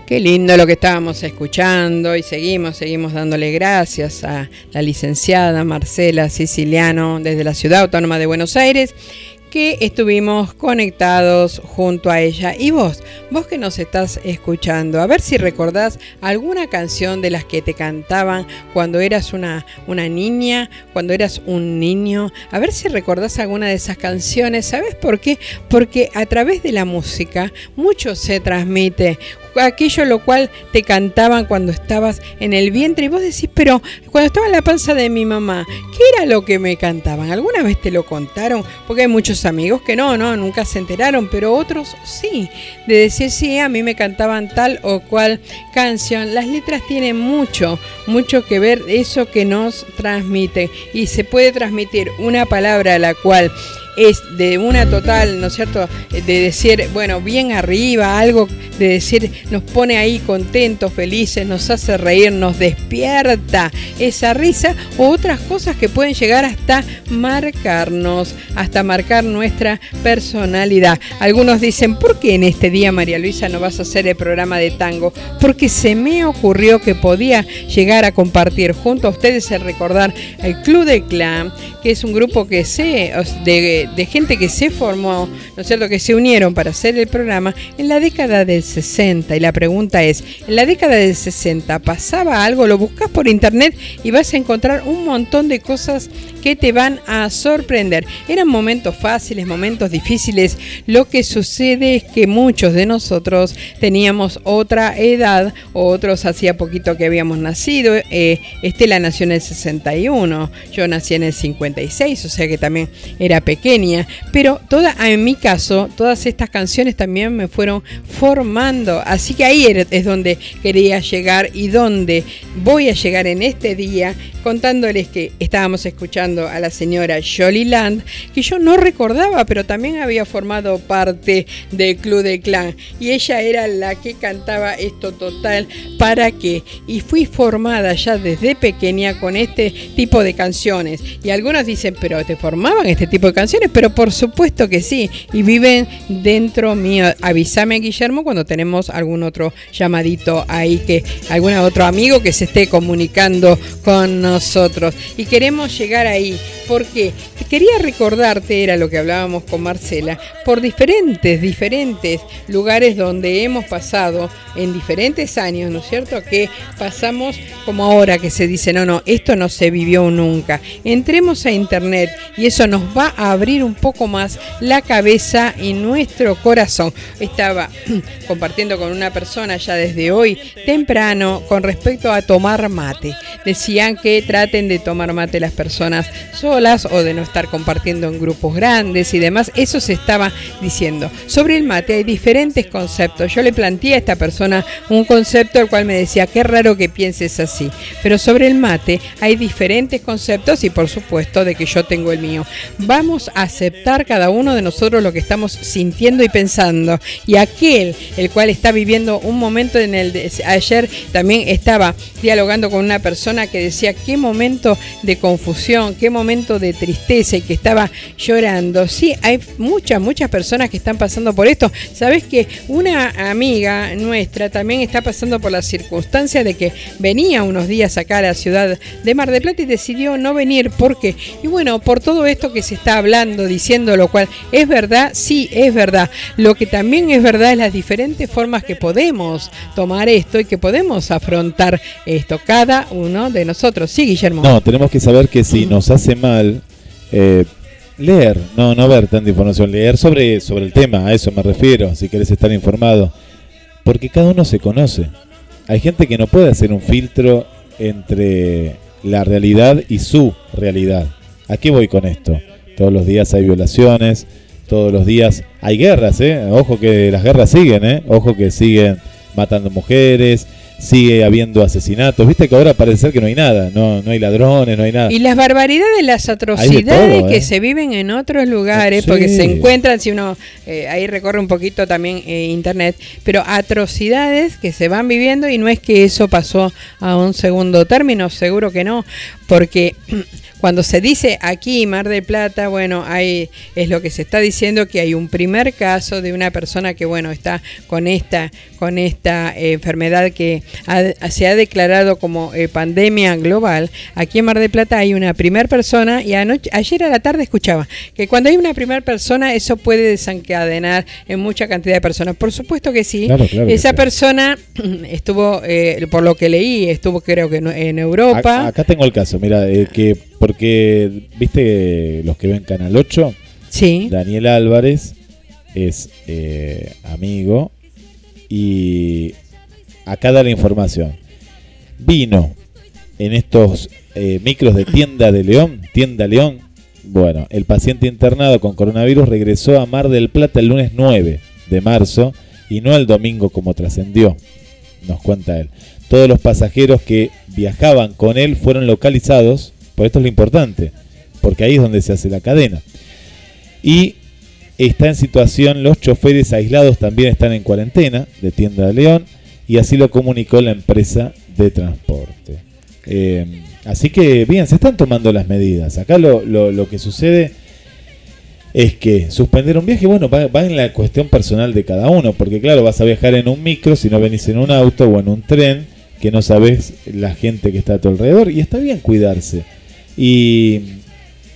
Speaker 3: Qué lindo lo que estábamos escuchando y seguimos, seguimos dándole gracias a la licenciada Marcela Siciliano desde la Ciudad Autónoma de Buenos Aires que estuvimos conectados junto a ella. Y vos, vos que nos estás escuchando, a ver si recordás alguna canción de las que te cantaban cuando eras una, una niña, cuando eras un niño, a ver si recordás alguna de esas canciones. ¿Sabes por qué? Porque a través de la música mucho se transmite aquello lo cual te cantaban cuando estabas en el vientre y vos decís, pero cuando estaba en la panza de mi mamá, ¿qué era lo que me cantaban? ¿Alguna vez te lo contaron? Porque hay muchos amigos que no, no, nunca se enteraron, pero otros sí, de decir, sí, a mí me cantaban tal o cual canción. Las letras tienen mucho, mucho que ver eso que nos transmite y se puede transmitir una palabra a la cual es de una total, ¿no es cierto?, de decir, bueno, bien arriba, algo de decir, nos pone ahí contentos, felices, nos hace reír, nos despierta esa risa, o otras cosas que pueden llegar hasta marcarnos, hasta marcar nuestra personalidad. Algunos dicen, ¿por qué en este día, María Luisa, no vas a hacer el programa de tango? Porque se me ocurrió que podía llegar a compartir junto a ustedes el recordar el Club del Clan, que es un grupo que se, de, de gente que se formó, ¿no es cierto?, que se unieron para hacer el programa en la década del 60. Y la pregunta es, ¿en la década del 60 pasaba algo? Lo buscas por internet y vas a encontrar un montón de cosas que te van a sorprender. Eran momentos fáciles, momentos difíciles. Lo que sucede es que muchos de nosotros teníamos otra edad, otros hacía poquito que habíamos nacido. Eh, Estela nació en el 61, yo nací en el 56, o sea que también era Pero toda, en mi caso, todas estas canciones también me fueron formando. Así que ahí es donde quería llegar y donde voy a llegar en este día contándoles que estábamos escuchando a la señora Jolie Land, que yo no recordaba, pero también había formado parte del Club de Clan. Y ella era la que cantaba esto total, ¿para qué? Y fui formada ya desde pequeña con este tipo de canciones. Y algunos dicen, pero ¿te formaban este tipo de canciones? Pero por supuesto que sí. Y viven dentro mío. Avísame, Guillermo, cuando tenemos algún otro llamadito ahí, que algún otro amigo que se esté comunicando con nosotros y queremos llegar ahí. porque Quería recordarte, era lo que hablábamos con Marcela, por diferentes, diferentes lugares donde hemos pasado en diferentes años, ¿no es cierto? Que pasamos como ahora que se dice, no, no, esto no se vivió nunca. Entremos a internet y eso nos va a abrir un poco más la cabeza y nuestro corazón. Estaba compartiendo con una persona ya desde hoy temprano con respecto a tomar mate. Decían que traten de tomar mate las personas solas o de no estar compartiendo en grupos grandes y demás. Eso se estaba diciendo. Sobre el mate hay diferentes conceptos. Yo le planteé a esta persona un concepto el cual me decía, qué raro que pienses así. Pero sobre el mate hay diferentes conceptos y por supuesto de que yo tengo el mío. Vamos a aceptar cada uno de nosotros lo que estamos sintiendo y pensando. Y aquel, el cual está viviendo un momento en el de, ayer también estaba dialogando con una persona que decía qué momento de confusión, qué momento de tristeza y que estaba llorando. Sí, hay muchas, muchas personas que están pasando por esto. Sabes que una amiga nuestra también está pasando por la circunstancia de que venía unos días acá a la ciudad de Mar del Plata y decidió no venir. ¿Por qué? Y bueno, por todo esto que se está hablando, diciendo lo cual es verdad, sí, es verdad. Lo que también es verdad es las diferentes formas que podemos tomar esto y que podemos afrontar esto, cada uno de nosotros. Sí, Guillermo.
Speaker 6: No, tenemos que saber que si nos hace mal eh, leer, no, no ver tanta información, leer sobre, sobre el tema, a eso me refiero, si quieres estar informado, porque cada uno se conoce. Hay gente que no puede hacer un filtro entre la realidad y su realidad. ¿A qué voy con esto? Todos los días hay violaciones, todos los días hay guerras, ¿eh? Ojo que las guerras siguen, ¿eh? Ojo que siguen matando mujeres, sigue habiendo asesinatos. Viste que ahora parece ser que no hay nada, no, no hay ladrones, no hay nada.
Speaker 3: Y las barbaridades, las atrocidades que ¿eh? se viven en otros lugares, porque se encuentran, si uno eh, ahí recorre un poquito también eh, internet, pero atrocidades que se van viviendo y no es que eso pasó a un segundo término, seguro que no, porque cuando se dice aquí Mar del Plata, bueno, hay, es lo que se está diciendo que hay un primer caso de una persona que, bueno, está con esta, con esta enfermedad que se ha declarado como eh, pandemia global. Aquí en Mar del Plata hay una primer persona y anoche, ayer a la tarde escuchaba que cuando hay una primera persona eso puede desencadenar en mucha cantidad de personas. Por supuesto que sí. Esa persona estuvo, eh, por lo que leí, estuvo creo que en Europa.
Speaker 6: Acá tengo el caso, mira, eh, que porque, viste, los que ven Canal 8,
Speaker 3: sí.
Speaker 6: Daniel Álvarez es eh, amigo y acá da la información. Vino en estos eh, micros de tienda de León, tienda León. Bueno, el paciente internado con coronavirus regresó a Mar del Plata el lunes 9 de marzo y no el domingo como trascendió, nos cuenta él. Todos los pasajeros que viajaban con él fueron localizados por esto es lo importante, porque ahí es donde se hace la cadena. Y está en situación, los choferes aislados también están en cuarentena de Tienda de León, y así lo comunicó la empresa de transporte. Eh, así que bien, se están tomando las medidas. Acá lo, lo, que sucede es que suspender un viaje, bueno, va, va, en la cuestión personal de cada uno, porque claro, vas a viajar en un micro si no venís en un auto o en un tren, que no sabes la gente que está a tu alrededor, y está bien cuidarse. Y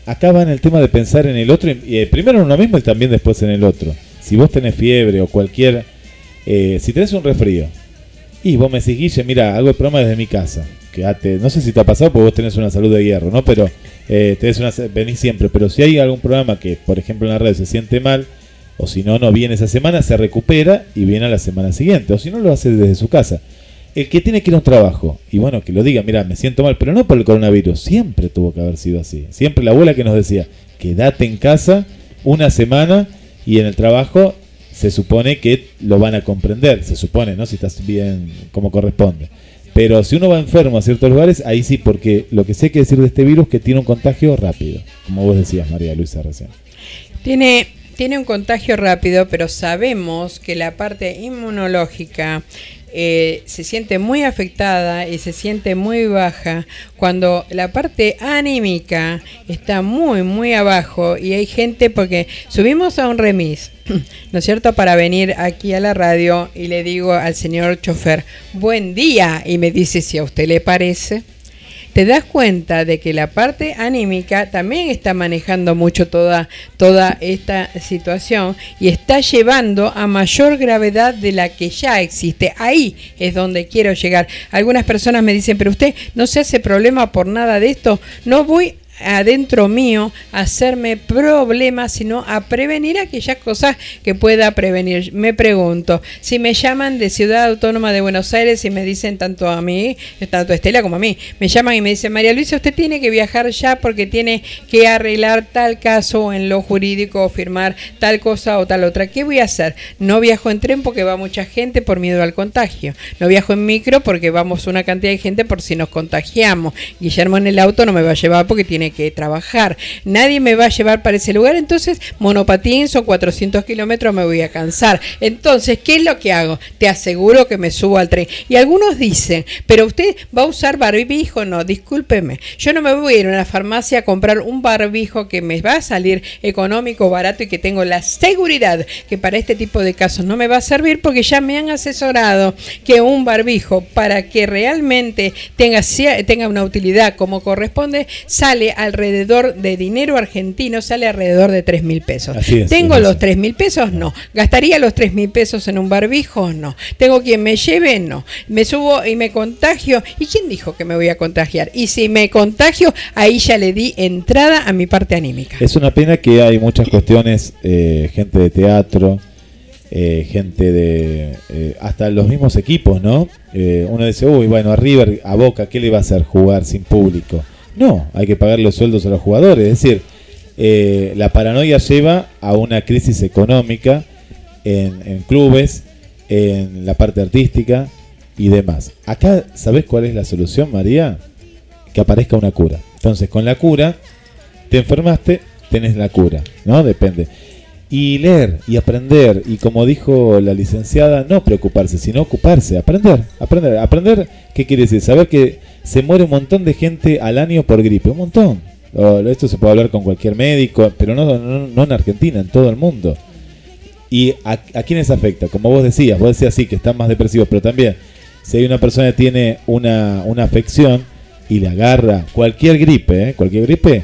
Speaker 6: acá va en el tema de pensar en el otro, y, eh, primero en uno mismo y también después en el otro. Si vos tenés fiebre o cualquier, eh, si tenés un resfrío, y vos me decís, Guille, mira, hago el programa desde mi casa. Quédate, no sé si te ha pasado porque vos tenés una salud de hierro, ¿no? Pero eh, tenés una, venís siempre. Pero si hay algún programa que, por ejemplo, en la red se siente mal, o si no, no viene esa semana, se recupera y viene a la semana siguiente. O si no, lo hace desde su casa el que tiene que ir a un trabajo, y bueno, que lo diga, mira, me siento mal, pero no por el coronavirus, siempre tuvo que haber sido así. Siempre la abuela que nos decía, quédate en casa una semana y en el trabajo se supone que lo van a comprender, se supone, ¿no? Si estás bien como corresponde. Pero si uno va enfermo a ciertos lugares, ahí sí, porque lo que sé que decir de este virus es que tiene un contagio rápido, como vos decías, María Luisa, recién.
Speaker 3: Tiene, tiene un contagio rápido, pero sabemos que la parte inmunológica eh, se siente muy afectada y se siente muy baja cuando la parte anímica está muy, muy abajo y hay gente porque subimos a un remis, ¿no es cierto?, para venir aquí a la radio y le digo al señor chofer, buen día, y me dice si a usted le parece. Te das cuenta de que la parte anímica también está manejando mucho toda, toda esta situación y está llevando a mayor gravedad de la que ya existe. Ahí es donde quiero llegar. Algunas personas me dicen, pero usted no se hace problema por nada de esto. No voy adentro mío hacerme problemas, sino a prevenir aquellas cosas que pueda prevenir. Me pregunto, si me llaman de Ciudad Autónoma de Buenos Aires y me dicen tanto a mí, tanto a Estela como a mí, me llaman y me dicen, María Luisa, usted tiene que viajar ya porque tiene que arreglar tal caso en lo jurídico o firmar tal cosa o tal otra. ¿Qué voy a hacer? No viajo en tren porque va mucha gente por miedo al contagio. No viajo en micro porque vamos una cantidad de gente por si nos contagiamos. Guillermo en el auto no me va a llevar porque tiene que trabajar. Nadie me va a llevar para ese lugar, entonces monopatín son 400 kilómetros, me voy a cansar. Entonces, ¿qué es lo que hago? Te aseguro que me subo al tren. Y algunos dicen, pero usted va a usar barbijo, no, discúlpeme. Yo no me voy a ir a una farmacia a comprar un barbijo que me va a salir económico, barato y que tengo la seguridad que para este tipo de casos no me va a servir porque ya me han asesorado que un barbijo para que realmente tenga, tenga una utilidad como corresponde sale alrededor de dinero argentino, sale alrededor de 3 mil pesos. ¿Tengo los 3 mil pesos? No. ¿Gastaría los 3 mil pesos en un barbijo? No. ¿Tengo quien me lleve? No. ¿Me subo y me contagio? ¿Y quién dijo que me voy a contagiar? Y si me contagio, ahí ya le di entrada a mi parte anímica.
Speaker 6: Es una pena que hay muchas cuestiones, eh, gente de teatro, eh, gente de eh, hasta los mismos equipos, ¿no? uno dice, uy, bueno, a River, a Boca, ¿qué le va a hacer jugar sin público? No, hay que pagar los sueldos a los jugadores. Es decir, eh, la paranoia lleva a una crisis económica en, clubes, en la parte artística y demás. Acá, ¿sabes cuál es la solución, María? Que aparezca una cura. Entonces, con la cura, te enfermaste, tenés la cura, ¿no? Depende. Y leer y aprender, y como dijo la licenciada, no preocuparse, sino ocuparse, aprender, aprender. Aprender, ¿qué quiere decir? Saber que se muere un montón de gente al año por gripe, un montón. Esto se puede hablar con cualquier médico, pero no, no, en Argentina, en todo el mundo. ¿Y a, a quiénes afecta? Como vos decías, vos decías sí que están más depresivos, pero también si hay una persona que tiene una, una afección y le agarra cualquier gripe, ¿eh? cualquier gripe,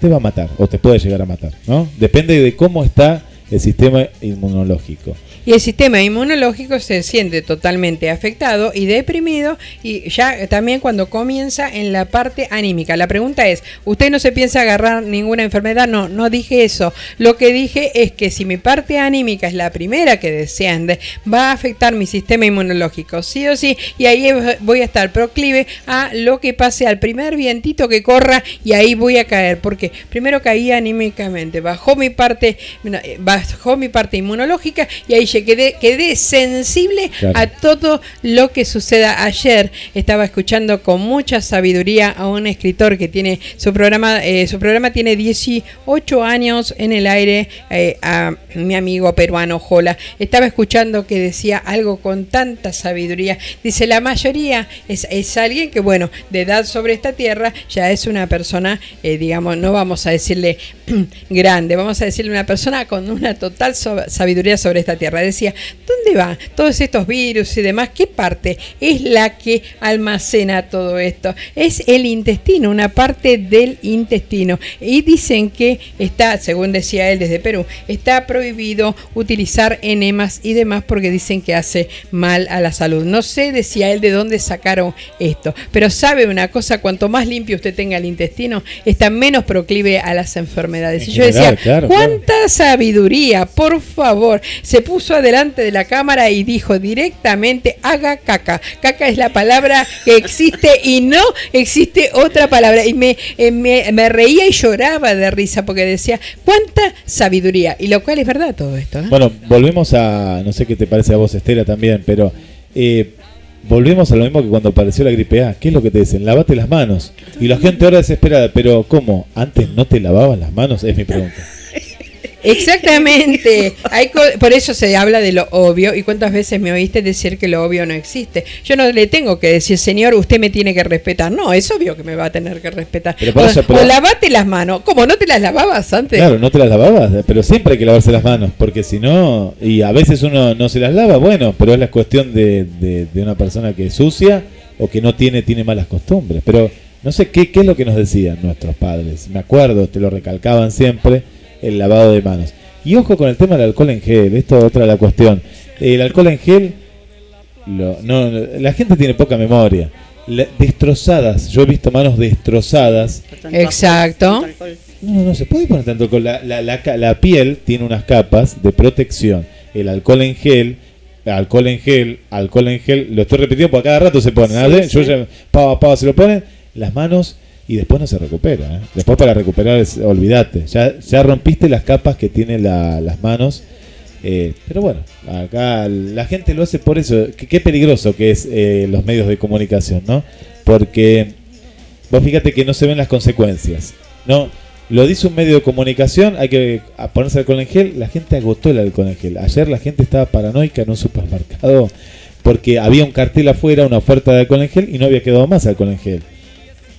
Speaker 6: te va a matar o te puede llegar a matar, ¿no? Depende de cómo está el sistema inmunológico
Speaker 3: y el sistema inmunológico se siente totalmente afectado y deprimido y ya también cuando comienza en la parte anímica. La pregunta es, ¿usted no se piensa agarrar ninguna enfermedad? No, no dije eso. Lo que dije es que si mi parte anímica es la primera que desciende, va a afectar mi sistema inmunológico, sí o sí, y ahí voy a estar proclive a lo que pase al primer vientito que corra y ahí voy a caer, porque primero caí anímicamente, bajó mi parte, bajó mi parte inmunológica y ahí quedé, quedé sensible a todo lo que suceda. Ayer estaba escuchando con mucha sabiduría a un escritor que tiene su programa, eh, su programa tiene 18 años en el aire, eh, a mi amigo peruano Jola. Estaba escuchando que decía algo con tanta sabiduría. Dice, la mayoría es, es alguien que, bueno, de edad sobre esta tierra ya es una persona, eh, digamos, no vamos a decirle grande, vamos a decirle una persona con una total sabiduría sobre esta tierra decía, ¿dónde van todos estos virus y demás? ¿Qué parte es la que almacena todo esto? Es el intestino, una parte del intestino. Y dicen que está, según decía él desde Perú, está prohibido utilizar enemas y demás porque dicen que hace mal a la salud. No sé, decía él, de dónde sacaron esto, pero sabe una cosa, cuanto más limpio usted tenga el intestino, está menos proclive a las enfermedades. y yo decía, ¿cuánta sabiduría? Por favor, se puso delante de la cámara y dijo directamente, haga caca. Caca es la palabra que existe y no existe otra palabra. Y me, eh, me, reía y lloraba de risa porque decía, cuánta sabiduría. Y lo cual es verdad todo esto. ¿eh?
Speaker 6: Bueno, volvemos a, no sé qué te parece a vos, Estela, también, pero... Eh, volvemos a lo mismo que cuando apareció la gripe A. ¿Qué es lo que te dicen? Lavate las manos. Y la gente ahora desesperada, pero ¿cómo? ¿Antes no te lavabas las manos? Es mi pregunta.
Speaker 3: Exactamente. Hay por eso se habla de lo obvio. ¿Y cuántas veces me oíste decir que lo obvio no existe? Yo no le tengo que decir, señor, usted me tiene que respetar. No, es obvio que me va a tener que respetar. o, lavate las manos. ¿Cómo no te las lavabas antes?
Speaker 6: Claro, no te las lavabas, pero siempre hay que lavarse las manos, porque si no, y a veces uno no se las lava, bueno, pero es la cuestión de, de, de una persona que es sucia o que no tiene, tiene malas costumbres. Pero No sé qué, qué es lo que nos decían nuestros padres. Me acuerdo, te lo recalcaban siempre, el lavado de manos. Y ojo con el tema del alcohol en gel, esto es otra de la cuestión. El alcohol en gel, lo- no, no, la gente tiene poca memoria. La- destrozadas, yo he visto manos destrozadas.
Speaker 3: Exacto.
Speaker 5: alcohol, tanto alcohol.
Speaker 6: No, no se puede poner tanto alcohol. La, la, la, ca- la piel tiene unas capas de protección. El alcohol en gel, alcohol en gel, alcohol en gel, lo estoy repitiendo porque a cada rato se ponen.
Speaker 5: Sí,
Speaker 6: ¿ah? Yo
Speaker 5: sí.
Speaker 6: ya, pa, pa, se lo ponen las manos y después no se recupera. ¿eh? Después para recuperar, es, olvídate. Ya, ya rompiste las capas que tienen la- las manos. Eh, pero bueno, acá la gente lo hace por eso. Qué, peligroso que es eh, los medios de comunicación, ¿no? Porque vos fíjate que no se ven las consecuencias. No, lo dice un medio de comunicación, hay que ponerse alcohol en gel. La gente agotó el alcohol en gel. Ayer la gente estaba paranoica en un supermercado porque había un cartel afuera, una oferta de alcohol en gel y no había quedado más alcohol en gel.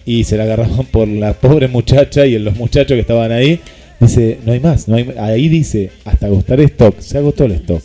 Speaker 6: Y se la agarraban por la pobre muchacha y los muchachos que estaban ahí. Dice, no hay más, no hay ahí dice, hasta agotar stock, se agotó el stock.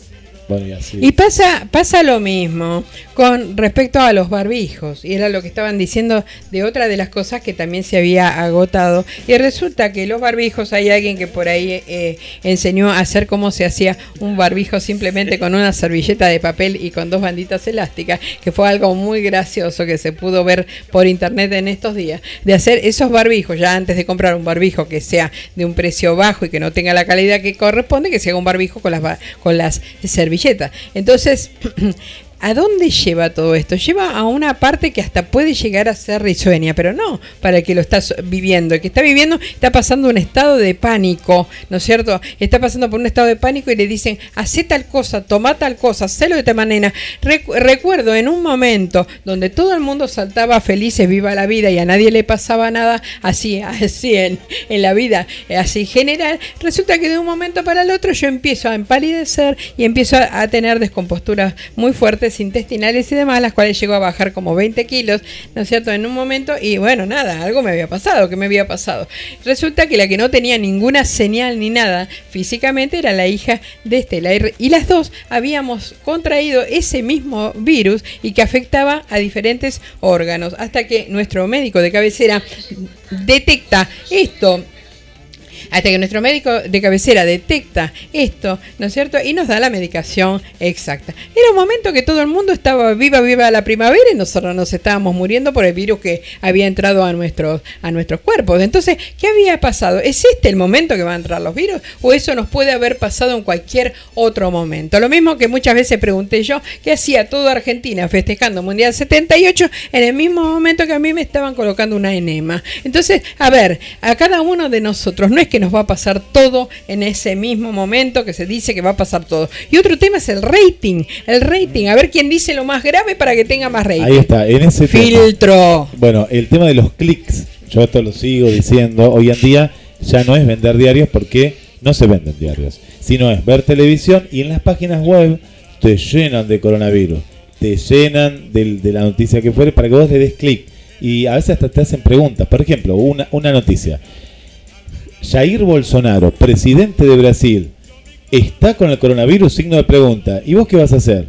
Speaker 6: Bueno, y así.
Speaker 3: Y pasa, pasa lo mismo con respecto a los barbijos, y era lo que estaban diciendo de otra de las cosas que también se había agotado. Y resulta que los barbijos, hay alguien que por ahí eh, enseñó a hacer cómo se hacía un barbijo simplemente con una servilleta de papel y con dos banditas elásticas, que fue algo muy gracioso que se pudo ver por internet en estos días, de hacer esos barbijos, ya antes de comprar un barbijo que sea de un precio bajo y que no tenga la calidad que corresponde, que se haga un barbijo con las, con las servilletas. Entonces, ¿a dónde lleva todo esto? Lleva a una parte que hasta puede llegar a ser risueña, pero no para el que lo está viviendo. El que está viviendo está pasando un estado de pánico, ¿no es cierto? Está pasando por un estado de pánico y le dicen, hacé tal cosa, toma tal cosa, hacelo de tal manera. Recu- recuerdo en un momento donde todo el mundo saltaba felices, viva la vida y a nadie le pasaba nada, así, así en, en la vida, eh, así general, resulta que de un momento para el otro yo empiezo a empalidecer y empiezo a, a tener descomposturas muy fuertes intestinales y demás, las cuales llego a bajar como 20 kilos, ¿no es cierto? En un momento y bueno, nada, algo me había pasado, ¿qué me había pasado? Resulta que la que no tenía ninguna señal ni nada físicamente era la hija de Estela y las dos habíamos contraído ese mismo virus y que afectaba a diferentes órganos, hasta que nuestro médico de cabecera detecta esto hasta que nuestro médico de cabecera detecta esto, ¿no es cierto? Y nos da la medicación exacta. Era un momento que todo el mundo estaba viva, viva la primavera y nosotros nos estábamos muriendo por el virus que había entrado a nuestros, a nuestros cuerpos. Entonces, ¿qué había pasado? ¿Es este el momento que van a entrar los virus? ¿O eso nos puede haber pasado en cualquier otro momento? Lo mismo que muchas veces pregunté yo, ¿qué hacía toda Argentina festejando Mundial 78 en el mismo momento que a mí me estaban colocando una enema? Entonces, a ver, a cada uno de nosotros, no es que nos va a pasar todo en ese mismo momento que se dice que va a pasar todo. Y otro tema es el rating, el rating, a ver quién dice lo más grave para que tenga más rating.
Speaker 6: Ahí está, en ese tema.
Speaker 3: Filtro.
Speaker 6: Bueno, el tema de los clics, yo esto lo sigo diciendo, hoy en día ya no es vender diarios porque no se venden diarios, sino es ver televisión y en las páginas web te llenan de coronavirus, te llenan del- de, la noticia que fuere para que vos le des clic. Y a veces hasta te hacen preguntas. Por ejemplo, una, una noticia. Jair Bolsonaro, presidente de Brasil, está con el coronavirus, signo de pregunta. ¿Y vos qué vas a hacer?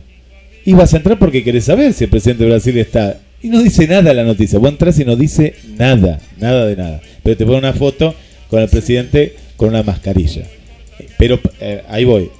Speaker 6: Y vas a entrar porque querés saber si el presidente de Brasil está. Y no dice nada la noticia. Vos entras y no dice nada, nada de nada. Pero te pone una foto con el presidente con una mascarilla. Pero eh, ahí voy.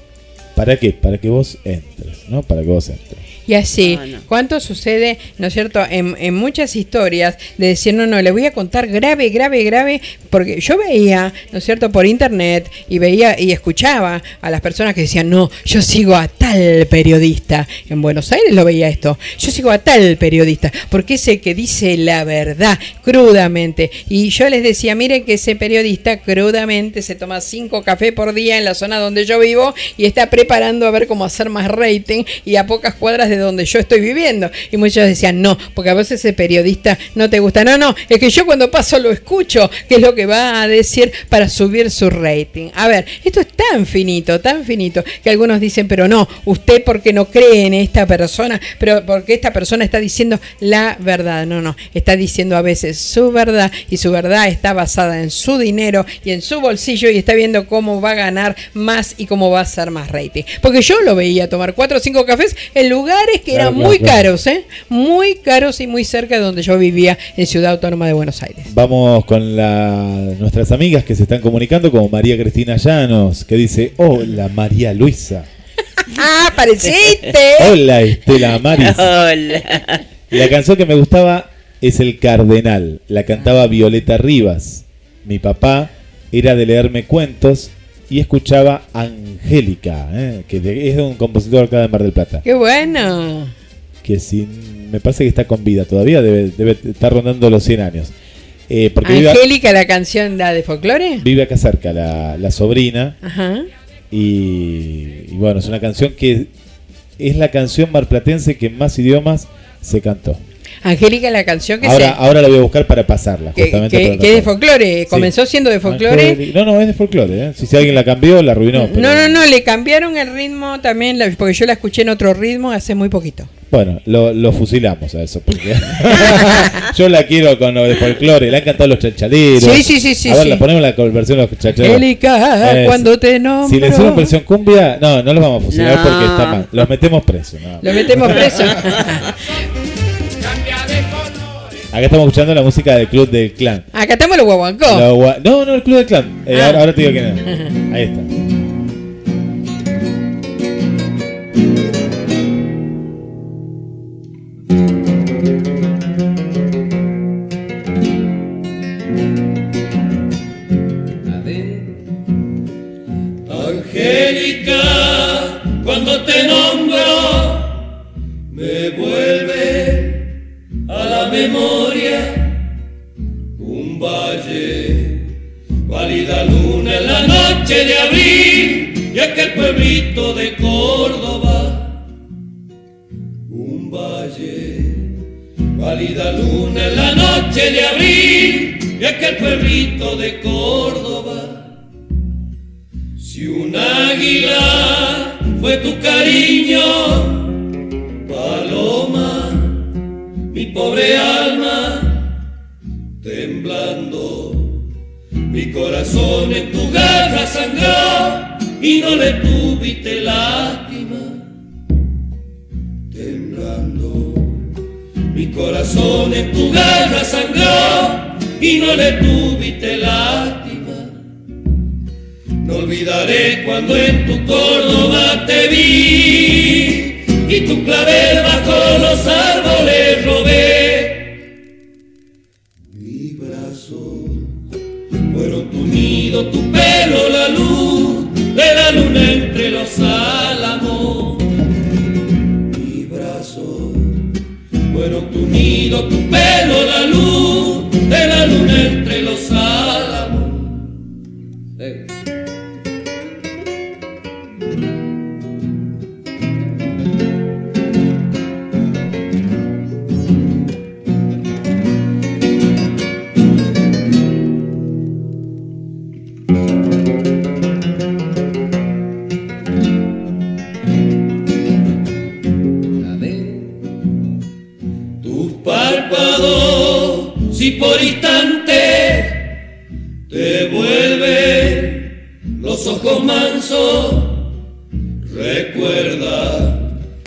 Speaker 6: ¿Para qué? Para que vos entres, ¿no? Para que vos entres.
Speaker 3: Y así,
Speaker 5: No, no.
Speaker 3: ¿cuánto sucede, no es cierto, en, en muchas historias de decir, no, no, le voy a contar grave, grave, grave, porque yo veía, ¿no es cierto?, por internet y veía y escuchaba a las personas que decían, no, yo sigo a tal periodista. En Buenos Aires lo veía esto, yo sigo a tal periodista, porque es el que dice la verdad, crudamente. Y yo les decía, miren que ese periodista crudamente se toma cinco cafés por día en la zona donde yo vivo y está preparando a ver cómo hacer más rating y a pocas cuadras de donde yo estoy viviendo. Y muchos decían, no, porque a veces ese periodista no te gusta. No, no, es que yo cuando paso lo escucho, que es lo que va a decir para subir su rating. A ver, esto es tan finito, tan finito, que algunos dicen, pero no, usted porque no cree en esta persona, pero porque esta persona está diciendo la verdad. No, no, está diciendo a veces su verdad y su verdad está basada en su dinero y en su bolsillo y está viendo cómo va a ganar más y cómo va a hacer más rating. Aceite. Porque yo lo veía tomar cuatro o cinco cafés en lugares que
Speaker 6: Claro,
Speaker 3: eran
Speaker 6: claro,
Speaker 3: muy
Speaker 6: claro.
Speaker 3: caros, ¿eh? Muy caros y muy cerca de donde yo vivía en Ciudad Autónoma de Buenos Aires.
Speaker 6: Vamos con la- nuestras amigas que se están comunicando, como María Cristina Llanos, que dice, hola María Luisa.
Speaker 3: ¡Ah, apareciste!
Speaker 6: Hola Estela Maris.
Speaker 5: Hola.
Speaker 6: La canción que me gustaba es El Cardenal. La cantaba Violeta Rivas. Mi papá era de leerme cuentos y escuchaba Angélica, ¿eh? que de- es de un compositor acá de Mar del Plata.
Speaker 3: ¡Qué bueno!
Speaker 6: Que sin, me parece que está con vida todavía, debe, debe estar rondando los 100 años. Eh, porque vive,
Speaker 3: Angélica, la canción la de folclore.
Speaker 6: vive acá cerca la, la sobrina
Speaker 3: Ajá.
Speaker 6: y, y bueno, es una canción que es la canción marplatense que en más idiomas se cantó.
Speaker 3: Angélica, la canción que
Speaker 6: Ahora,
Speaker 3: se.
Speaker 6: ahora la voy a buscar para pasarla.
Speaker 3: Que,
Speaker 6: justamente
Speaker 3: que-
Speaker 6: para
Speaker 3: que es de folclore,
Speaker 6: Sí.
Speaker 3: comenzó siendo de folclore.
Speaker 6: Angélica- No, no, es de folclore. ¿eh? Si, si alguien la cambió, la arruinó. pero-
Speaker 3: No, no, no, le cambiaron el ritmo también, porque yo la escuché en otro ritmo hace muy poquito.
Speaker 6: Bueno, lo, lo fusilamos a eso. Porque yo la quiero con lo de folclore. Le han cantado los chachaleros.
Speaker 3: Sí, sí, sí, sí,
Speaker 6: A ver,
Speaker 3: sí.
Speaker 6: la ponemos la versión de los chachaleros.
Speaker 3: Angélica, cuando te nombro.
Speaker 6: Si le hicieron versión cumbia, no, no los vamos a fusilar
Speaker 5: No.
Speaker 6: porque está mal. Los metemos presos. no.
Speaker 3: Lo metemos preso.
Speaker 6: Acá estamos escuchando la música del Club del Clan.
Speaker 3: Acá estamos los guaguancó.
Speaker 6: Lo gua- no, no, el Club del Clan. Eh,
Speaker 3: Ah.
Speaker 6: ahora, ahora te digo quién es. Ahí está.
Speaker 8: Y aquel pueblito de Córdoba. Un valle, válida luna en la noche de abril y aquel pueblito de Córdoba. Si un águila fue tu cariño, paloma, mi pobre alma, temblando, mi corazón en tu garra sangró y no le tuviste lástima. Temblando, mi corazón en tu garra sangró y no le tuviste lástima. No olvidaré cuando en tu Córdoba te vi y tu clavel bajo los árboles robé. Mi brazo fueron tu nido, tu pelo, la luz de la luna entre los álamos. Mi brazo fueron tu nido, tu pelo, la luz de la luna entre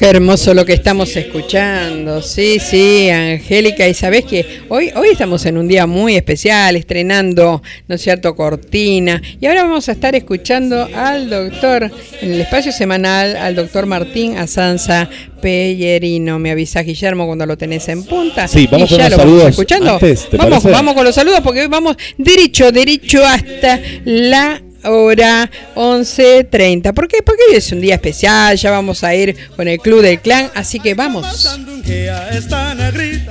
Speaker 3: Qué hermoso lo que estamos escuchando. Sí, sí, Angélica. Y sabés que hoy, hoy estamos en un día muy especial, estrenando, ¿no es cierto?, Cortina. Y ahora vamos a estar escuchando al doctor, en el espacio semanal, al doctor Martín Asanza Pellerino. Me avisa Guillermo cuando lo tenés en punta.
Speaker 6: Sí, vamos
Speaker 3: Y
Speaker 6: con
Speaker 3: ya
Speaker 6: los
Speaker 3: lo vamos
Speaker 6: saludos
Speaker 3: escuchando.
Speaker 6: antes, ¿te
Speaker 3: vamos,
Speaker 6: parece?
Speaker 3: vamos con los saludos porque hoy vamos derecho, derecho hasta la hora 11.30. ¿Por qué? Porque hoy es un día especial, ya vamos a ir con el Club del Clan, así que vamos.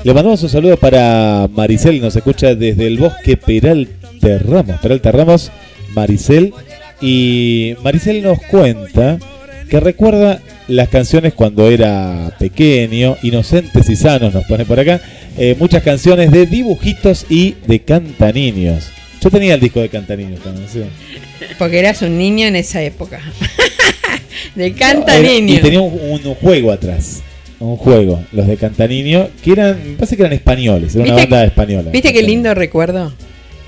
Speaker 6: Le mandamos un saludo para Maricel, nos escucha desde el bosque Peralta Ramos. Peralta Ramos, Maricel. Y Maricel nos cuenta que recuerda las canciones cuando era pequeño, inocentes y sanos, nos pone por acá. eh, muchas canciones de dibujitos y de cantaniños. Yo tenía el disco de cantaniños también, sí.
Speaker 3: Porque eras un niño en esa época. de canta
Speaker 6: Era-
Speaker 3: niño.
Speaker 6: Y tenía un, un juego atrás. Un juego, los de Cantaniño, que eran, me parece que eran españoles, era una
Speaker 3: ¿Viste
Speaker 6: banda
Speaker 3: que-
Speaker 6: española.
Speaker 3: ¿Viste qué lindo recuerdo?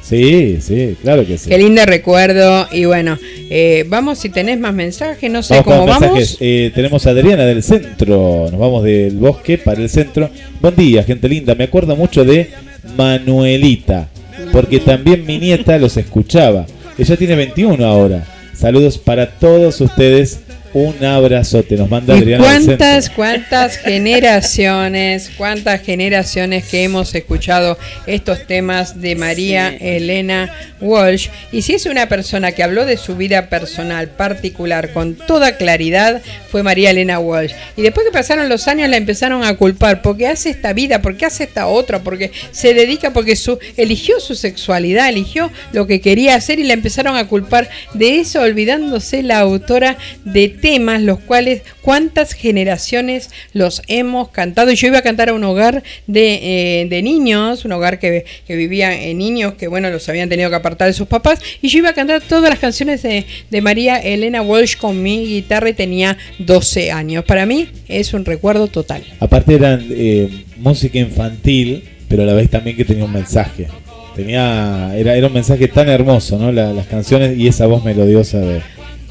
Speaker 6: Sí, sí, claro que sí.
Speaker 3: Qué lindo recuerdo. Y bueno, eh, vamos si tenés más mensajes, no sé
Speaker 6: Vamos
Speaker 3: cómo vamos.
Speaker 6: Eh, tenemos a Adriana del centro. Nos vamos del bosque para el centro. Buen día, gente linda. Me acuerdo mucho de Manuelita. Porque también mi nieta los escuchaba. Ella tiene 21 ahora. Saludos para todos ustedes. Un abrazote. Nos manda
Speaker 3: ¿Y
Speaker 6: Adriana
Speaker 3: cuántas, cuántas generaciones, cuántas generaciones que hemos escuchado estos temas de María Elena Walsh? Y si es una persona que habló de su vida personal particular con toda claridad, fue María Elena Walsh. Y después que pasaron los años la empezaron a culpar porque hace esta vida, porque hace esta otra, porque se dedica, porque su, eligió su sexualidad, eligió lo que quería hacer y la empezaron a culpar de eso, olvidándose la autora de temas los cuales cuántas generaciones los hemos cantado. Yo iba a cantar a un hogar de, eh, niños, un hogar que, vivía en niños que, bueno, los habían tenido que apartar de sus papás. Y yo iba a cantar todas las canciones de, María Elena Walsh con mi guitarra y tenía 12 años. Para mí es un recuerdo total.
Speaker 6: Aparte eran eh, música infantil, pero a la vez también que tenía un mensaje. Tenía, era, un mensaje tan hermoso, ¿no? La- las canciones y esa voz melodiosa de,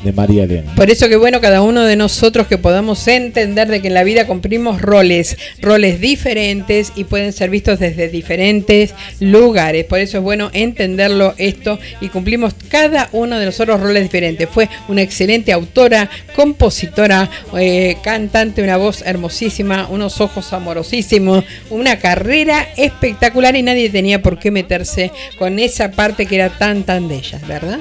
Speaker 6: de María Elena.
Speaker 3: Por eso que bueno, cada uno de nosotros que podamos entender de que en la vida cumplimos roles, roles diferentes y pueden ser vistos desde diferentes lugares. Por eso es bueno entenderlo esto y cumplimos cada uno de nosotros roles diferentes. Fue una excelente autora, compositora, eh, cantante, una voz hermosísima, unos ojos amorosísimos, una carrera espectacular y nadie tenía por qué meterse con esa parte que era tan tan de ella, ¿verdad?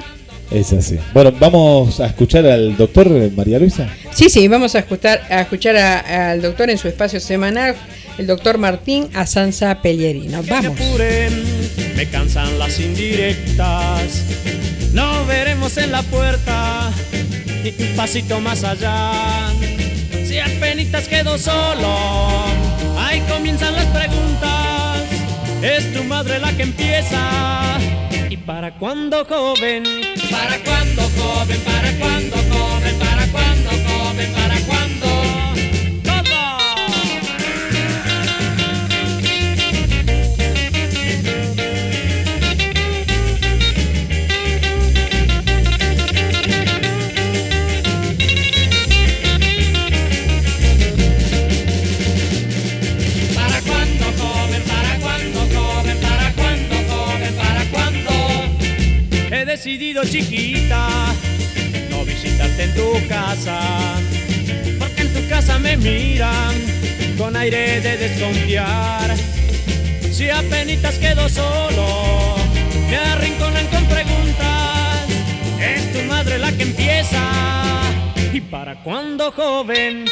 Speaker 6: Es así. Bueno, vamos a escuchar al doctor María Luisa.
Speaker 3: Sí, sí, vamos a escuchar, a escuchar a- al doctor en su espacio semanal, el doctor Martín Asanza Pellerino.
Speaker 9: Que me
Speaker 3: Vamos.
Speaker 9: apuren, me cansan las indirectas. No veremos en la puerta ni un pasito más allá. Si apenas quedo solo, ahí comienzan las preguntas. Es tu madre la que empieza. ¿Y para cuándo joven? ¿Para cuándo joven? ¿Para cuándo joven? ¿Para cuándo joven? Decidido chiquita no visitarte en tu casa Porque en tu casa me miran con aire de desconfiar Si apenas quedo solo me arrinconan con preguntas Es tu madre la que empieza ¿Y para cuándo joven?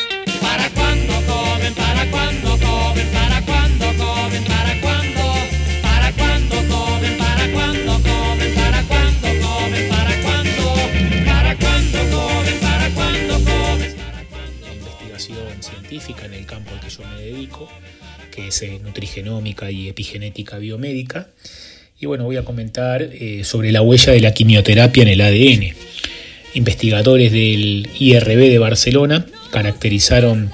Speaker 10: En el campo al que yo me dedico, que es eh, nutrigenómica y epigenética biomédica. Y bueno, voy a comentar eh, sobre la huella de la quimioterapia en el ADN. Investigadores del IRB de Barcelona caracterizaron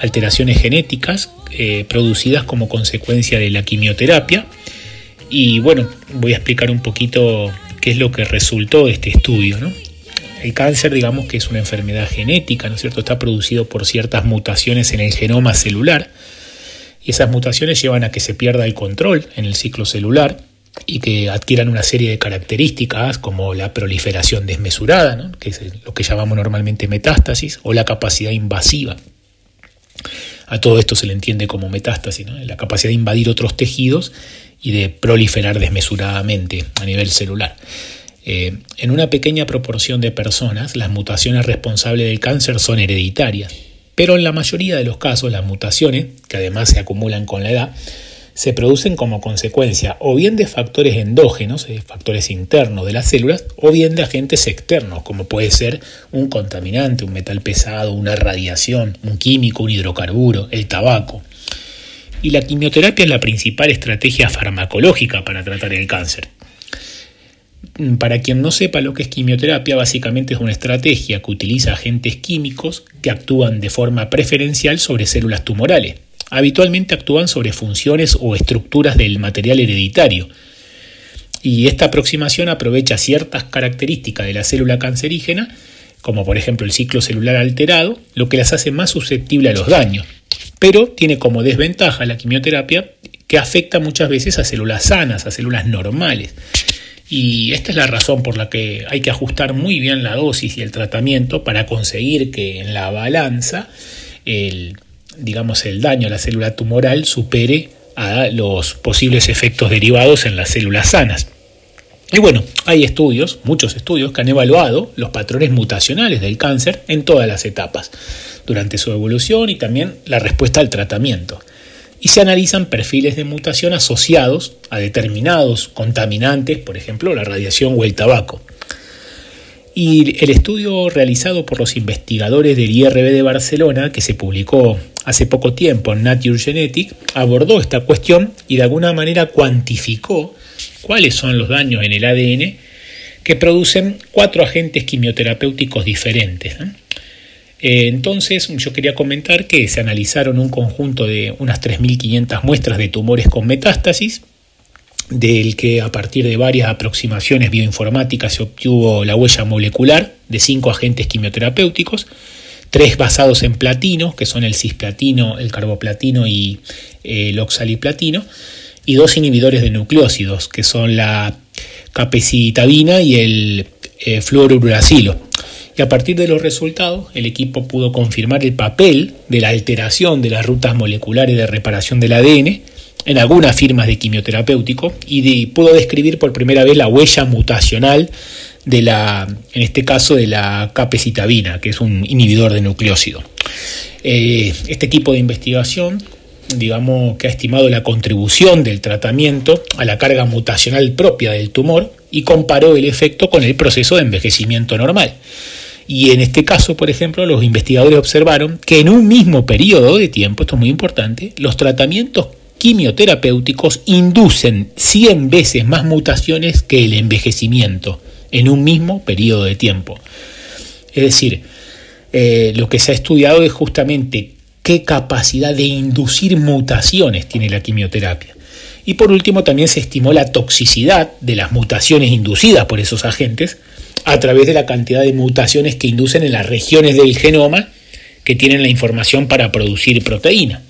Speaker 10: alteraciones genéticas eh, producidas como consecuencia de la quimioterapia. Y bueno, voy a explicar un poquito qué es lo que resultó de este estudio. ¿no? El cáncer, digamos que es una enfermedad genética, ¿no es cierto? Está producido por ciertas mutaciones en el genoma celular y esas mutaciones llevan a que se pierda el control en el ciclo celular y que adquieran una serie de características como la proliferación desmesurada, que es lo que llamamos normalmente metástasis, o la capacidad invasiva. A todo esto se le entiende como metástasis, la capacidad de invadir otros tejidos y de proliferar desmesuradamente a nivel celular. Eh, en una pequeña proporción de personas, las mutaciones responsables del cáncer son hereditarias, pero en la mayoría de los casos las mutaciones, que además se acumulan con la edad, se producen como consecuencia o bien de factores endógenos, eh, factores internos de las células, o bien de agentes externos, como puede ser un contaminante, un metal pesado, una radiación, un químico, un hidrocarburo, el tabaco. Y la quimioterapia es la principal estrategia farmacológica para tratar el cáncer. Para quien no sepa lo que es quimioterapia, básicamente es una estrategia que utiliza agentes químicos que actúan de forma preferencial sobre células tumorales. Habitualmente actúan sobre funciones o estructuras del material hereditario. Y esta aproximación aprovecha ciertas características de la célula cancerígena, como por ejemplo el ciclo celular alterado, lo que las hace más susceptibles a los daños. Pero tiene como desventaja la quimioterapia que afecta muchas veces a células sanas, a células normales. Y esta es la razón por la que hay que ajustar muy bien la dosis y el tratamiento para conseguir que en la balanza el, digamos, el daño a la célula tumoral supere a los posibles efectos derivados en las células sanas. Y bueno, hay estudios, muchos estudios, que han evaluado los patrones mutacionales del cáncer en todas las etapas, durante su evolución y también la respuesta al tratamiento. Y se analizan perfiles de mutación asociados a determinados contaminantes, por ejemplo, la radiación o el tabaco. Y el estudio realizado por los investigadores del IRB de Barcelona, que se publicó hace poco tiempo en Nature Genetic, abordó esta cuestión y de alguna manera cuantificó cuáles son los daños en el ADN que producen cuatro agentes quimioterapéuticos diferentes. Entonces yo quería comentar que se analizaron un conjunto de unas 3.500 muestras de tumores con metástasis, del que a partir de varias aproximaciones bioinformáticas se obtuvo la huella molecular de cinco agentes quimioterapéuticos, tres basados en platino, que son el cisplatino, el carboplatino y eh, el oxaliplatino, y dos inhibidores de nucleócidos, que son la capecitabina y el eh, fluorouracilo. Y a partir de los resultados, el equipo pudo confirmar el papel de la alteración de las rutas moleculares de reparación del ADN en algunas firmas de quimioterapéutico y pudo describir por primera vez la huella mutacional de la, en este caso, de la capecitabina, que es un inhibidor de nucleócido. Eh, este equipo de investigación digamos, que ha estimado la contribución del tratamiento a la carga mutacional propia del tumor y comparó el efecto con el proceso de envejecimiento normal. Y en este caso, por ejemplo, los investigadores observaron que en un mismo periodo de tiempo, esto es muy importante, los tratamientos quimioterapéuticos inducen 100 veces más mutaciones que el envejecimiento en un mismo periodo de tiempo. Es decir, eh, lo que se ha estudiado es justamente qué capacidad de inducir mutaciones tiene la quimioterapia. Y por último, también se estimó la toxicidad de las mutaciones inducidas por esos agentes a través de la cantidad de mutaciones que inducen en las regiones del genoma que tienen la información para producir proteína.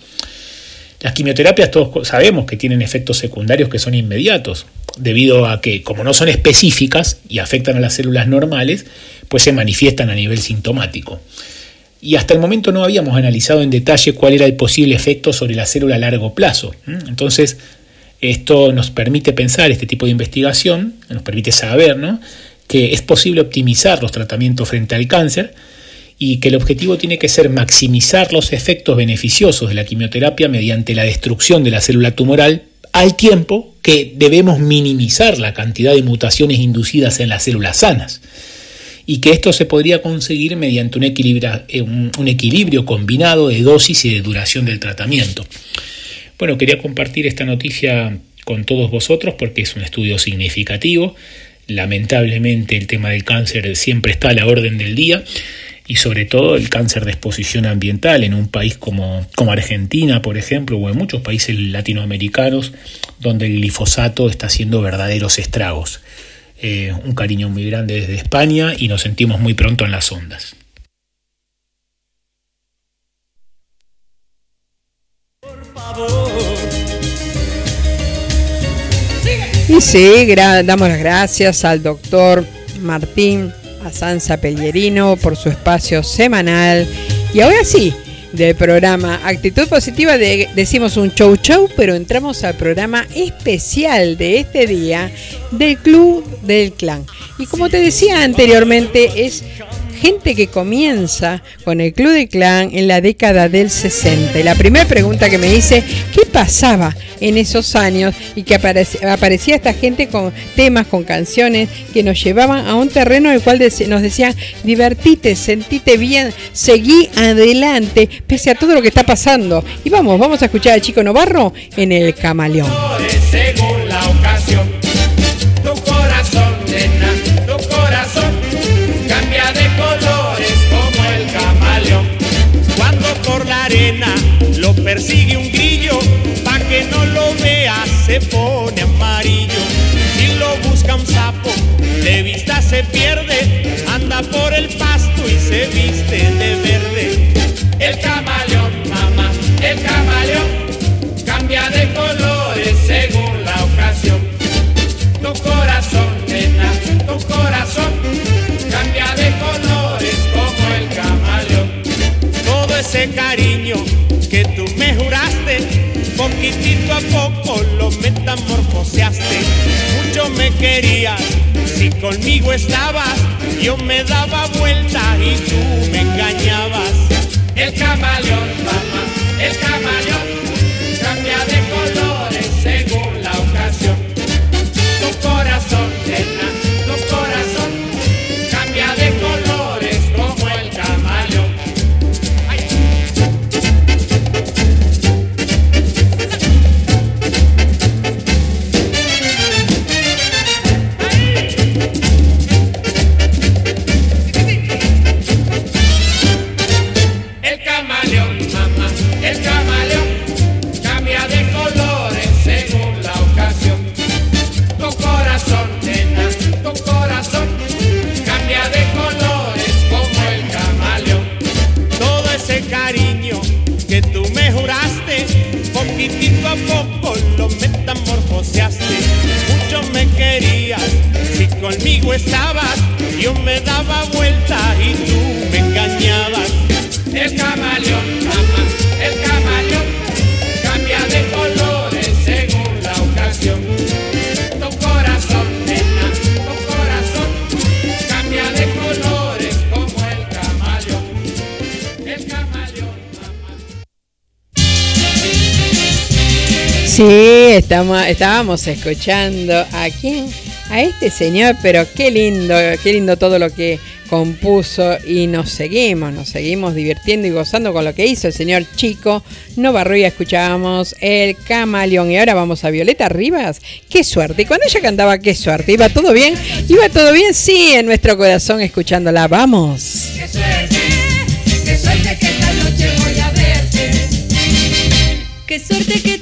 Speaker 10: Las quimioterapias todos sabemos que tienen efectos secundarios que son inmediatos, debido a que como no son específicas y afectan a las células normales, pues se manifiestan a nivel sintomático y hasta el momento no habíamos analizado en detalle cuál era el posible efecto sobre la célula a largo plazo. Entonces, esto nos permite pensar, este tipo de investigación, nos permite saber que es posible optimizar los tratamientos frente al cáncer y que el objetivo tiene que ser maximizar los efectos beneficiosos de la quimioterapia mediante la destrucción de la célula tumoral al tiempo que debemos minimizar la cantidad de mutaciones inducidas en las células sanas y que esto se podría conseguir mediante un equilibrio, eh, un equilibrio combinado de dosis y de duración del tratamiento. Bueno, quería compartir esta noticia con todos vosotros porque es un estudio significativo. Lamentablemente el tema del cáncer siempre está a la orden del día y sobre todo el cáncer de exposición ambiental en un país como, como Argentina, por ejemplo, o en muchos países latinoamericanos donde el glifosato está haciendo verdaderos estragos. Eh, un cariño muy grande desde España y nos sentimos muy pronto en las ondas.
Speaker 3: Y sí, damos las gracias al doctor Martín Sanza Pellerino por su espacio semanal. Y ahora sí, del programa Actitud Positiva decimos un show show, pero entramos al programa especial de este día del Club del Clan. Y como te decía anteriormente, es gente que comienza con el Club de Clan en la década del 60. Y la primera pregunta que me hice, ¿qué pasaba en esos años? Y que aparecía, esta gente con temas, con canciones que nos llevaban a un terreno en el cual nos decían, divertite, sentite bien, seguí adelante, pese a todo lo que está pasando. Y vamos, vamos a escuchar al chico Novarro en el Camaleón.
Speaker 9: Anda por el pasto y se viste de verde. El camaleón, mamá, el camaleón, cambia de colores según la ocasión. Tu corazón, nena, tu corazón, cambia de colores como el camaleón. Todo ese cariño a poco lo metamorfoseaste. Mucho me querías, si conmigo estabas, yo me daba vuelta y tú me engañabas. El camaleón, mamá, el camaleón,
Speaker 3: Sí, estamos, estábamos escuchando a quién, a este señor, pero qué lindo, qué lindo todo lo que compuso y nos seguimos, nos seguimos divirtiendo y gozando con lo que hizo el señor Chico Novarruya. Escuchábamos el camaleón y ahora vamos a Violeta Rivas. Qué suerte. Y cuando ella cantaba, qué suerte. ¿Iba todo bien? ¿Iba todo bien? Sí, en nuestro corazón escuchándola. Vamos.
Speaker 11: Qué suerte, qué suerte que esta noche voy a verte. Qué suerte que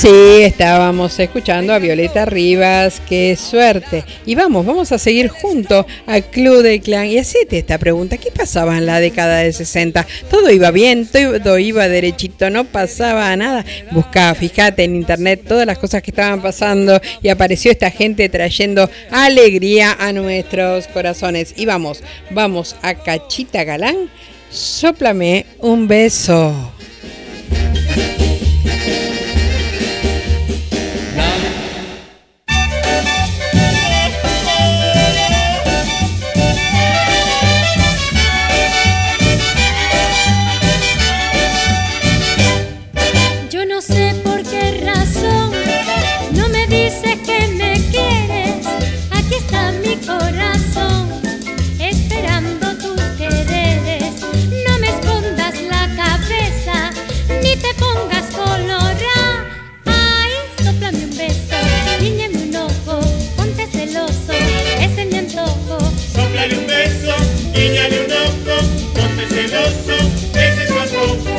Speaker 3: Sí, estábamos escuchando a Violeta Rivas, qué suerte. Y vamos, vamos a seguir junto al Club del Clan y hacete esta pregunta, ¿qué pasaba en la década de 60? Todo iba bien, todo iba derechito, no pasaba nada. Buscaba, fíjate en internet todas las cosas que estaban pasando y apareció esta gente trayendo alegría a nuestros corazones. Y vamos, vamos a Cachita Galán, sóplame un beso.
Speaker 11: corazón, esperando
Speaker 8: tus
Speaker 11: quereres. No me escondas la cabeza, ni te pongas colorada. Ay, soplame un beso, guiñame un ojo, ponte celoso, ese es mi antojo.
Speaker 8: Soplale un beso, guiñale un ojo, ponte celoso, ese es
Speaker 11: mi antojo.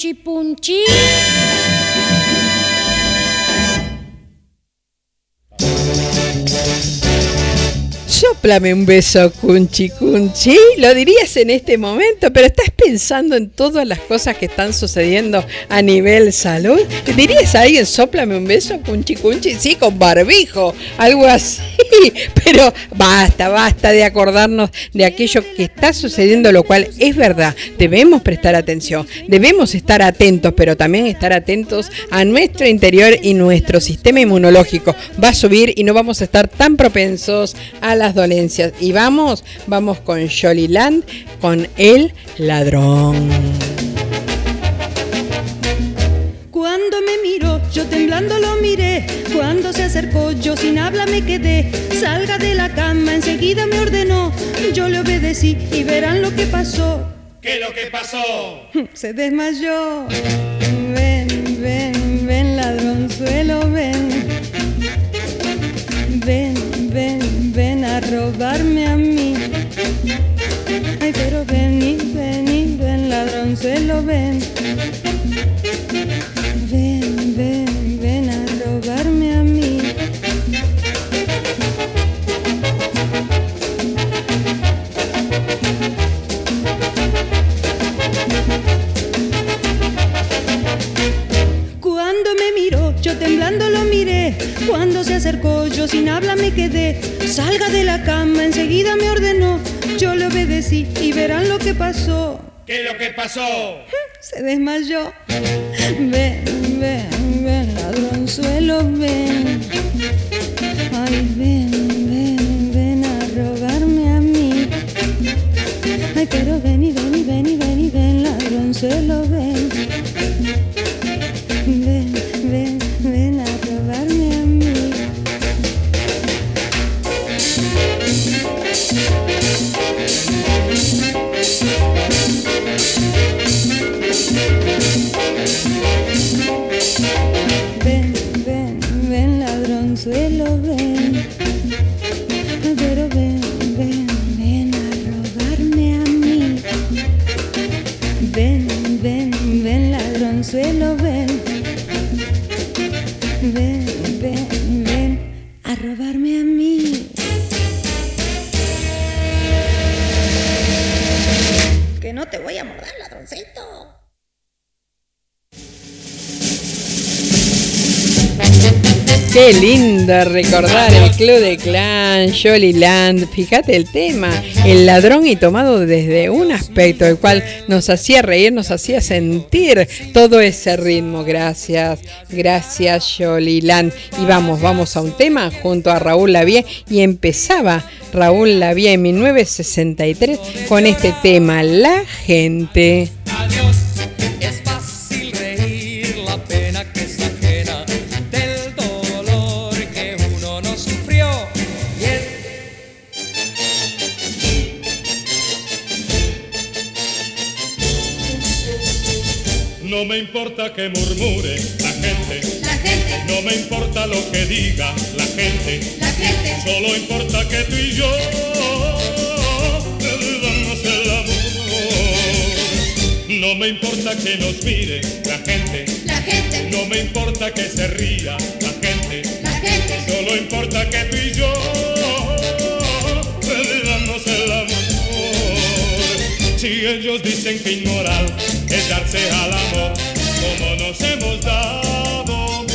Speaker 11: Beso, punchi
Speaker 3: Sóplame un beso, cunchi cunchi. Lo dirías en este momento, pero estás pensando en todas las cosas que están sucediendo a nivel salud. ¿Dirías a alguien, sóplame un beso, cunchi cunchi? Sí, con barbijo, algo así. Pero basta, basta de acordarnos de aquello que está sucediendo, lo cual es verdad. Debemos prestar atención, debemos estar atentos, pero también estar atentos a nuestro interior y nuestro sistema inmunológico. Va a subir y no vamos a estar tan propensos a las dolencias. Y vamos, vamos con Jolly Land, con el ladrón.
Speaker 7: Cuando me miró, yo temblando lo miré. Cuando se acercó, yo sin habla me quedé. Salga de la cama, enseguida me ordenó. Yo le obedecí y verán lo que pasó.
Speaker 8: ¿Qué es lo que pasó?
Speaker 7: Se desmayó. Ven, ven, ven, ladronzuelo. Ven, robarme a mí. Ay, pero ven y ven y ven, ladronzuelo, ven. Ven, yo temblando lo miré. Cuando se acercó, yo sin habla me quedé. Salga de la cama, enseguida me ordenó. Yo le obedecí y verán lo que pasó.
Speaker 8: ¿Qué es lo que pasó?
Speaker 7: Se desmayó. Ven, ven, ven, ladronzuelo, ven. Ay, ven, ven, ven a robarme a mí. Ay, pero ven y ven y ven y ven y ven, ladronzuelo. Ven, robarme a mí. Que no te voy a morder, ladroncito.
Speaker 3: Qué lindo recordar el Club de Clan, Jolly Land. Fíjate el tema, el ladrón y tomado desde un aspecto, el cual nos hacía reír, nos hacía sentir todo ese ritmo. Gracias, gracias Jolly Land. Y vamos, vamos a un tema junto a Raúl Lavie. Y empezaba Raúl Lavie en 1963 con este tema, La gente.
Speaker 12: Importa que murmure la gente,
Speaker 13: La gente,
Speaker 12: no me importa lo que diga la gente,
Speaker 13: la gente,
Speaker 12: solo importa que tú y yo vivamos el amor. No me importa que nos mire la gente,
Speaker 13: la gente,
Speaker 12: no me importa que se ría la gente,
Speaker 13: la gente,
Speaker 12: solo importa que tú y yo vivamos el amor. Si ellos dicen que inmoral es darse al amor como nos hemos dado,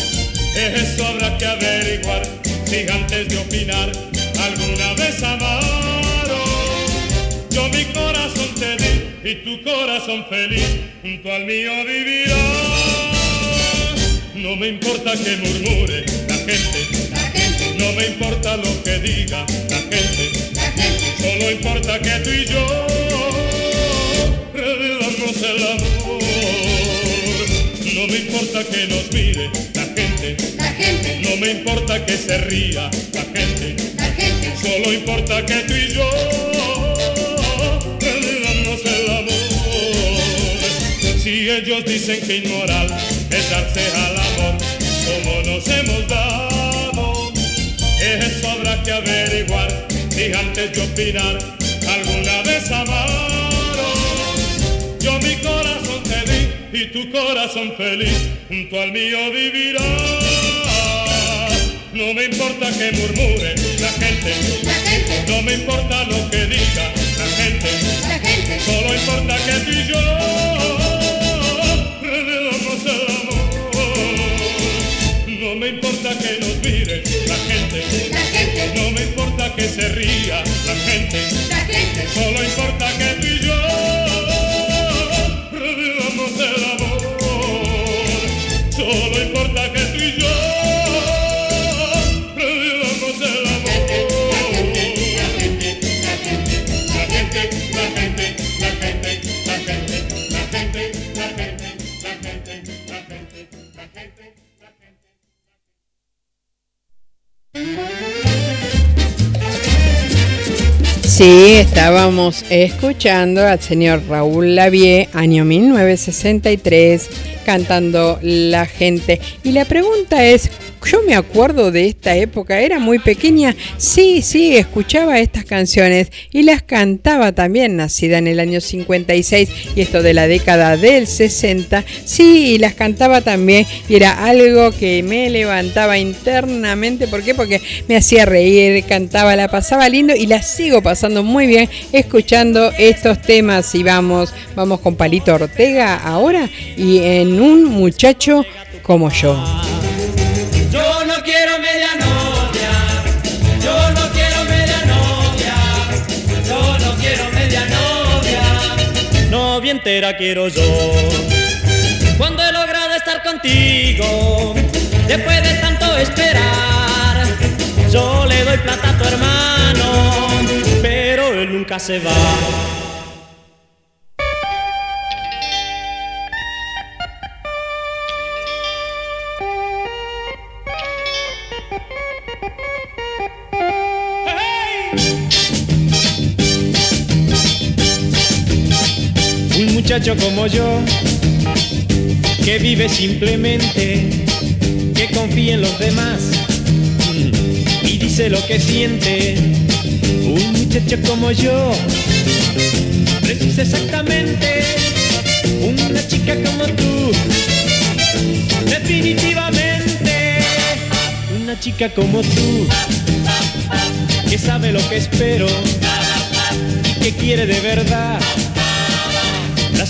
Speaker 12: eso habrá que averiguar si antes de opinar alguna vez amaron. Yo mi corazón te di y tu corazón feliz junto al mío vivirá. No me importa que murmure la gente,
Speaker 13: la gente,
Speaker 12: no me importa lo que diga la gente,
Speaker 13: la gente,
Speaker 12: solo importa que tú y yo revivamos el amor. No me importa que nos mire la gente,
Speaker 13: la gente,
Speaker 12: no me importa que se ría la gente,
Speaker 13: la gente,
Speaker 12: solo importa que tú y yo revivamos el amor. Si ellos dicen que inmoral es darse al amor como nos hemos dado, eso habrá que averiguar si antes de opinar alguna y tu corazón feliz. Junto al mío vivirá. No me importa que murmure la gente,
Speaker 13: la gente,
Speaker 12: no me importa lo que diga la gente,
Speaker 13: la gente,
Speaker 12: solo importa que tú y yo revivamos el amor. No me importa que nos mire la gente,
Speaker 13: la gente,
Speaker 12: no me importa que se ría la gente,
Speaker 13: la gente,
Speaker 12: solo importa que tú
Speaker 3: Sí, estábamos escuchando al señor Raúl Lavie, año 1963, cantando La gente. Y la pregunta es, yo me acuerdo de esta época, era muy pequeña, sí, sí, escuchaba estas canciones y las cantaba también, nacida en el año 56 y esto de la década del 60, sí, y las cantaba también y era algo que me levantaba internamente, ¿por qué? Porque me hacía reír, cantaba, la pasaba lindo y la sigo pasando muy bien escuchando estos temas y vamos, vamos con Palito Ortega ahora y en un muchacho como yo.
Speaker 14: Entera quiero yo. Cuando he logrado estar contigo, después de tanto esperar, yo le doy plata a tu hermano, pero él nunca se va. Muchacho como yo, que vive simplemente, que confía en los demás y dice lo que siente. Un muchacho como yo, precisa exactamente una chica como tú. Definitivamente, una chica como tú, que sabe lo que espero y que quiere de verdad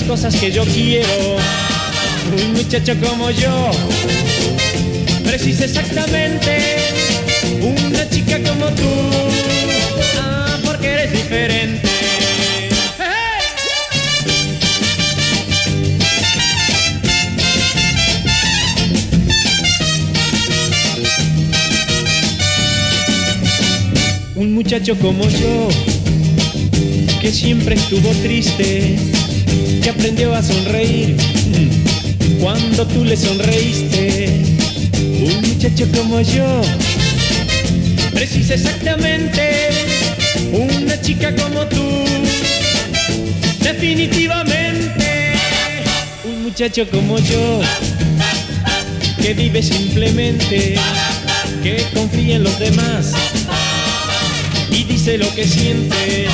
Speaker 14: cosas que yo quiero. Un muchacho como yo precisa exactamente una chica como tú. Ah, porque eres diferente. Un muchacho como yo que siempre estuvo triste que aprendió a sonreír cuando tú le sonreíste. Un muchacho como yo precisa exactamente una chica como tú. Definitivamente, un
Speaker 9: muchacho como yo, que vive simplemente, que confía en los demás y dice lo que siente.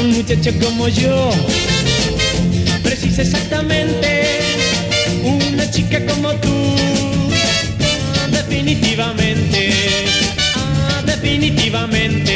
Speaker 9: Un muchacho como yo, exactamente una chica como tú, definitivamente, ah, definitivamente, definitivamente.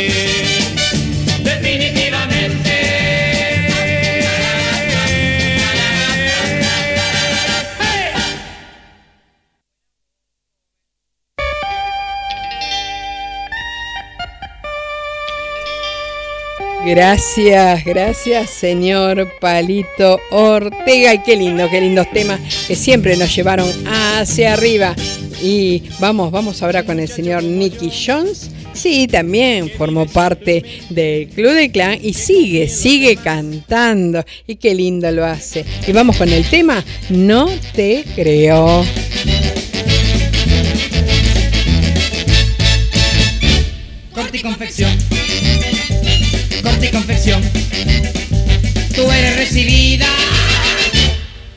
Speaker 3: Gracias, gracias, señor Palito Ortega. Y qué lindo, qué lindos temas que siempre nos llevaron hacia arriba. Y vamos, vamos ahora con el señor Nicky Jones. Sí, también formó parte del Club de Clan y sigue, sigue cantando. Y qué lindo lo hace. Y vamos con el tema No te creo.
Speaker 15: Corte y confección. Corte y confección. Tú eres recibida.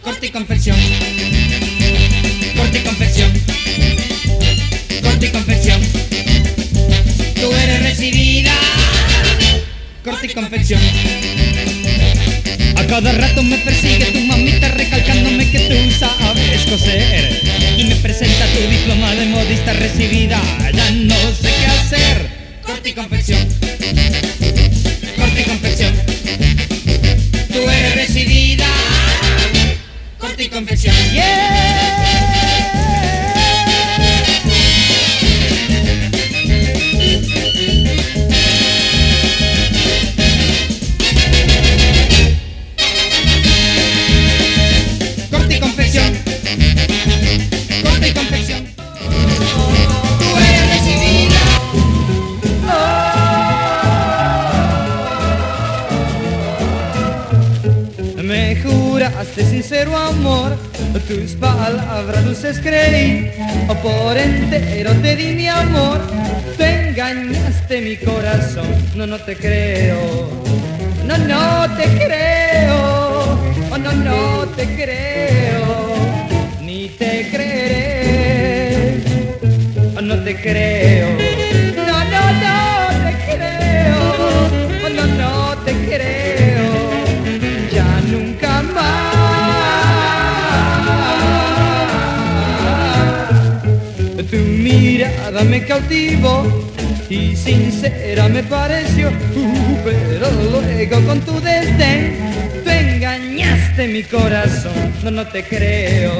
Speaker 15: Corte y confección. Corte y confección. Corte y confección. Tú eres recibida. Corte y confección. A cada rato me persigue tu mamita recalcándome que tú sabes coser. Y me presenta tu diploma de modista recibida. Ya no sé qué hacer. Corte y confección. Y confección. Tú eres recibida. Corte y confección. Corte juraste sincero amor, tus palabras dulces creí, o por entero te di mi amor, tú engañaste mi corazón, no, no te creo, no, no te creo, oh, no, no te creo, ni te creeré, oh, no te creo, me cautivó y sincera me pareció, pero luego con tu desdén tú engañaste mi corazón. No, no te creo.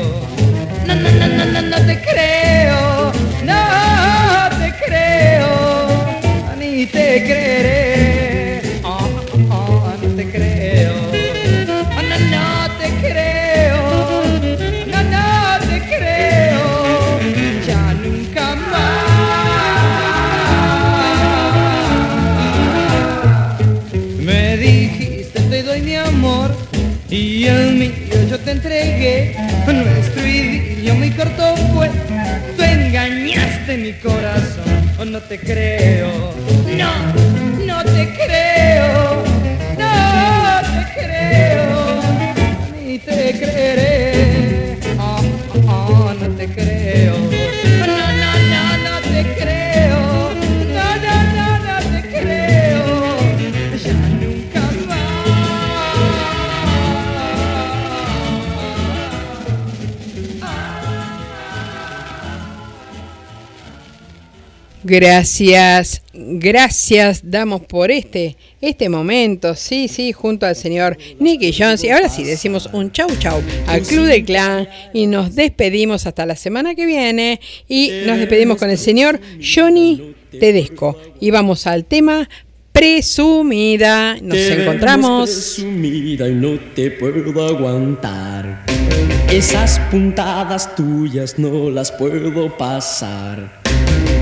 Speaker 15: No, no, no, no, no, no te creo. No te creo. Ni te creeré. Y yo te entregué. Nuestro idilio muy corto fue. Tú engañaste mi corazón. No te creo. No, no te creo.
Speaker 3: Gracias, gracias damos por este, este momento, sí, sí, junto al señor Nicky Jones. Y ahora sí, decimos un chau chau al Club del Clan y nos despedimos hasta la semana que viene. Y nos despedimos con el señor Johnny Tedesco. Y vamos al tema presumida. Nos
Speaker 16: Te
Speaker 3: encontramos.
Speaker 16: presumida y no te puedo aguantar. Esas puntadas tuyas no las puedo pasar.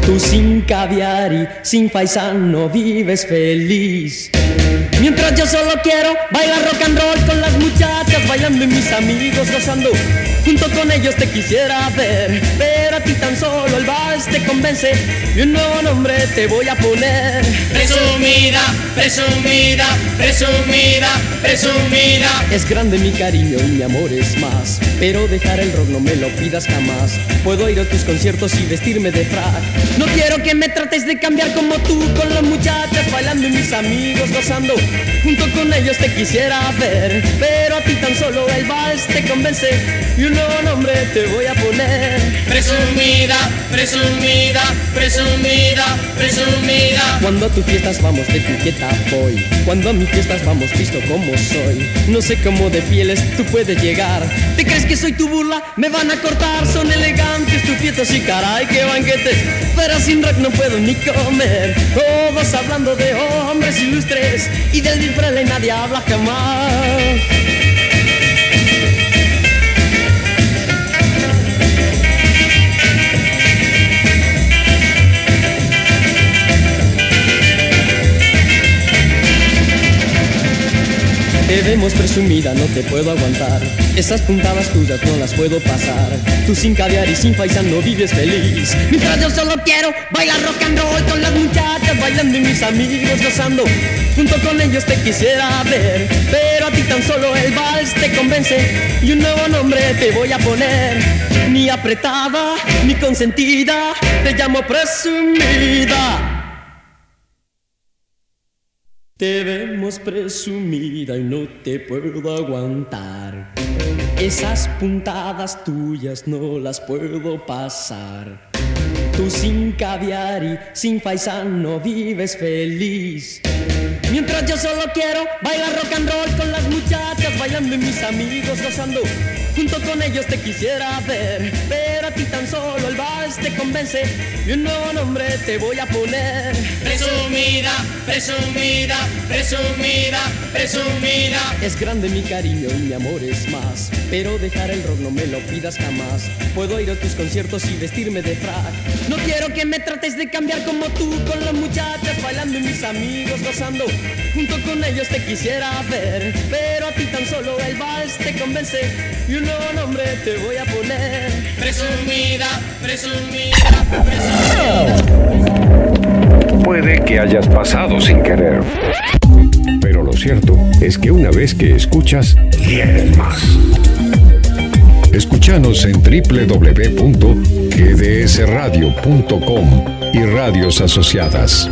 Speaker 16: Tú sin caviar y sin paisano vives feliz. Mientras yo solo quiero bailar rock and roll con las muchachas bailando y mis amigos gozando. Junto con ellos te quisiera ver, pero a ti tan solo el vals te convence y un nuevo nombre te voy a poner.
Speaker 8: Presumida, presumida, presumida, presumida.
Speaker 16: Es grande mi cariño y mi amor es más, pero dejar el rock no me lo pidas jamás. Puedo ir a tus conciertos y vestirme de frac. No quiero que me trates de cambiar como tú con las muchachas bailando y mis amigos gozando. Junto con ellos te quisiera ver, pero a ti tan solo el vals te convence y un nuevo nombre te voy a poner.
Speaker 8: Presumida, presumida, presumida, presumida.
Speaker 16: Cuando a tus fiestas vamos de etiqueta voy, cuando a mis fiestas vamos visto como soy. No sé cómo de fieles tú puedes llegar. ¿Te crees que soy tu burla? Me van a cortar, son elegantes tus fiestas y caray qué banquetes. Pero sin rock no puedo ni comer. Todos hablando de hombres ilustres y del disfraz nadie habla jamás. Te vemos presumida, no te puedo aguantar. Esas puntadas tuyas no las puedo pasar. Tú sin caviar y sin paisano no vives feliz. Mientras yo solo quiero bailar rock and roll con las muchachas bailando y mis amigos gozando. Junto con ellos te quisiera ver, pero a ti tan solo el vals te convence y un nuevo nombre te voy a poner. Ni apretada, ni consentida, te llamo presumida. Te vemos presumida y no te puedo aguantar. Esas puntadas tuyas no las puedo pasar. Tú sin caviar y sin paisano vives feliz. Mientras yo solo quiero bailar rock and roll con las muchachas bailando y mis amigos gozando. Junto con ellos te quisiera ver, pero a ti tan solo el vals te convence y un nuevo nombre te voy a poner.
Speaker 8: Presumida, presumida, presumida, presumida.
Speaker 16: Es grande mi cariño y mi amor es más, pero dejar el rock no me lo pidas jamás. Puedo ir a tus conciertos y vestirme de frac. No quiero que me trates de cambiar como tú con las muchachas bailando y mis amigos gozando. Junto con ellos te quisiera ver, pero a ti tan solo el vals te convence y un nuevo nombre te voy a poner.
Speaker 8: Presumida, presumida, presumida.
Speaker 2: Puede que hayas pasado sin querer. Pero lo cierto es que una vez que escuchas, quieres más. Escúchanos en www.gdsradio.com y radios asociadas.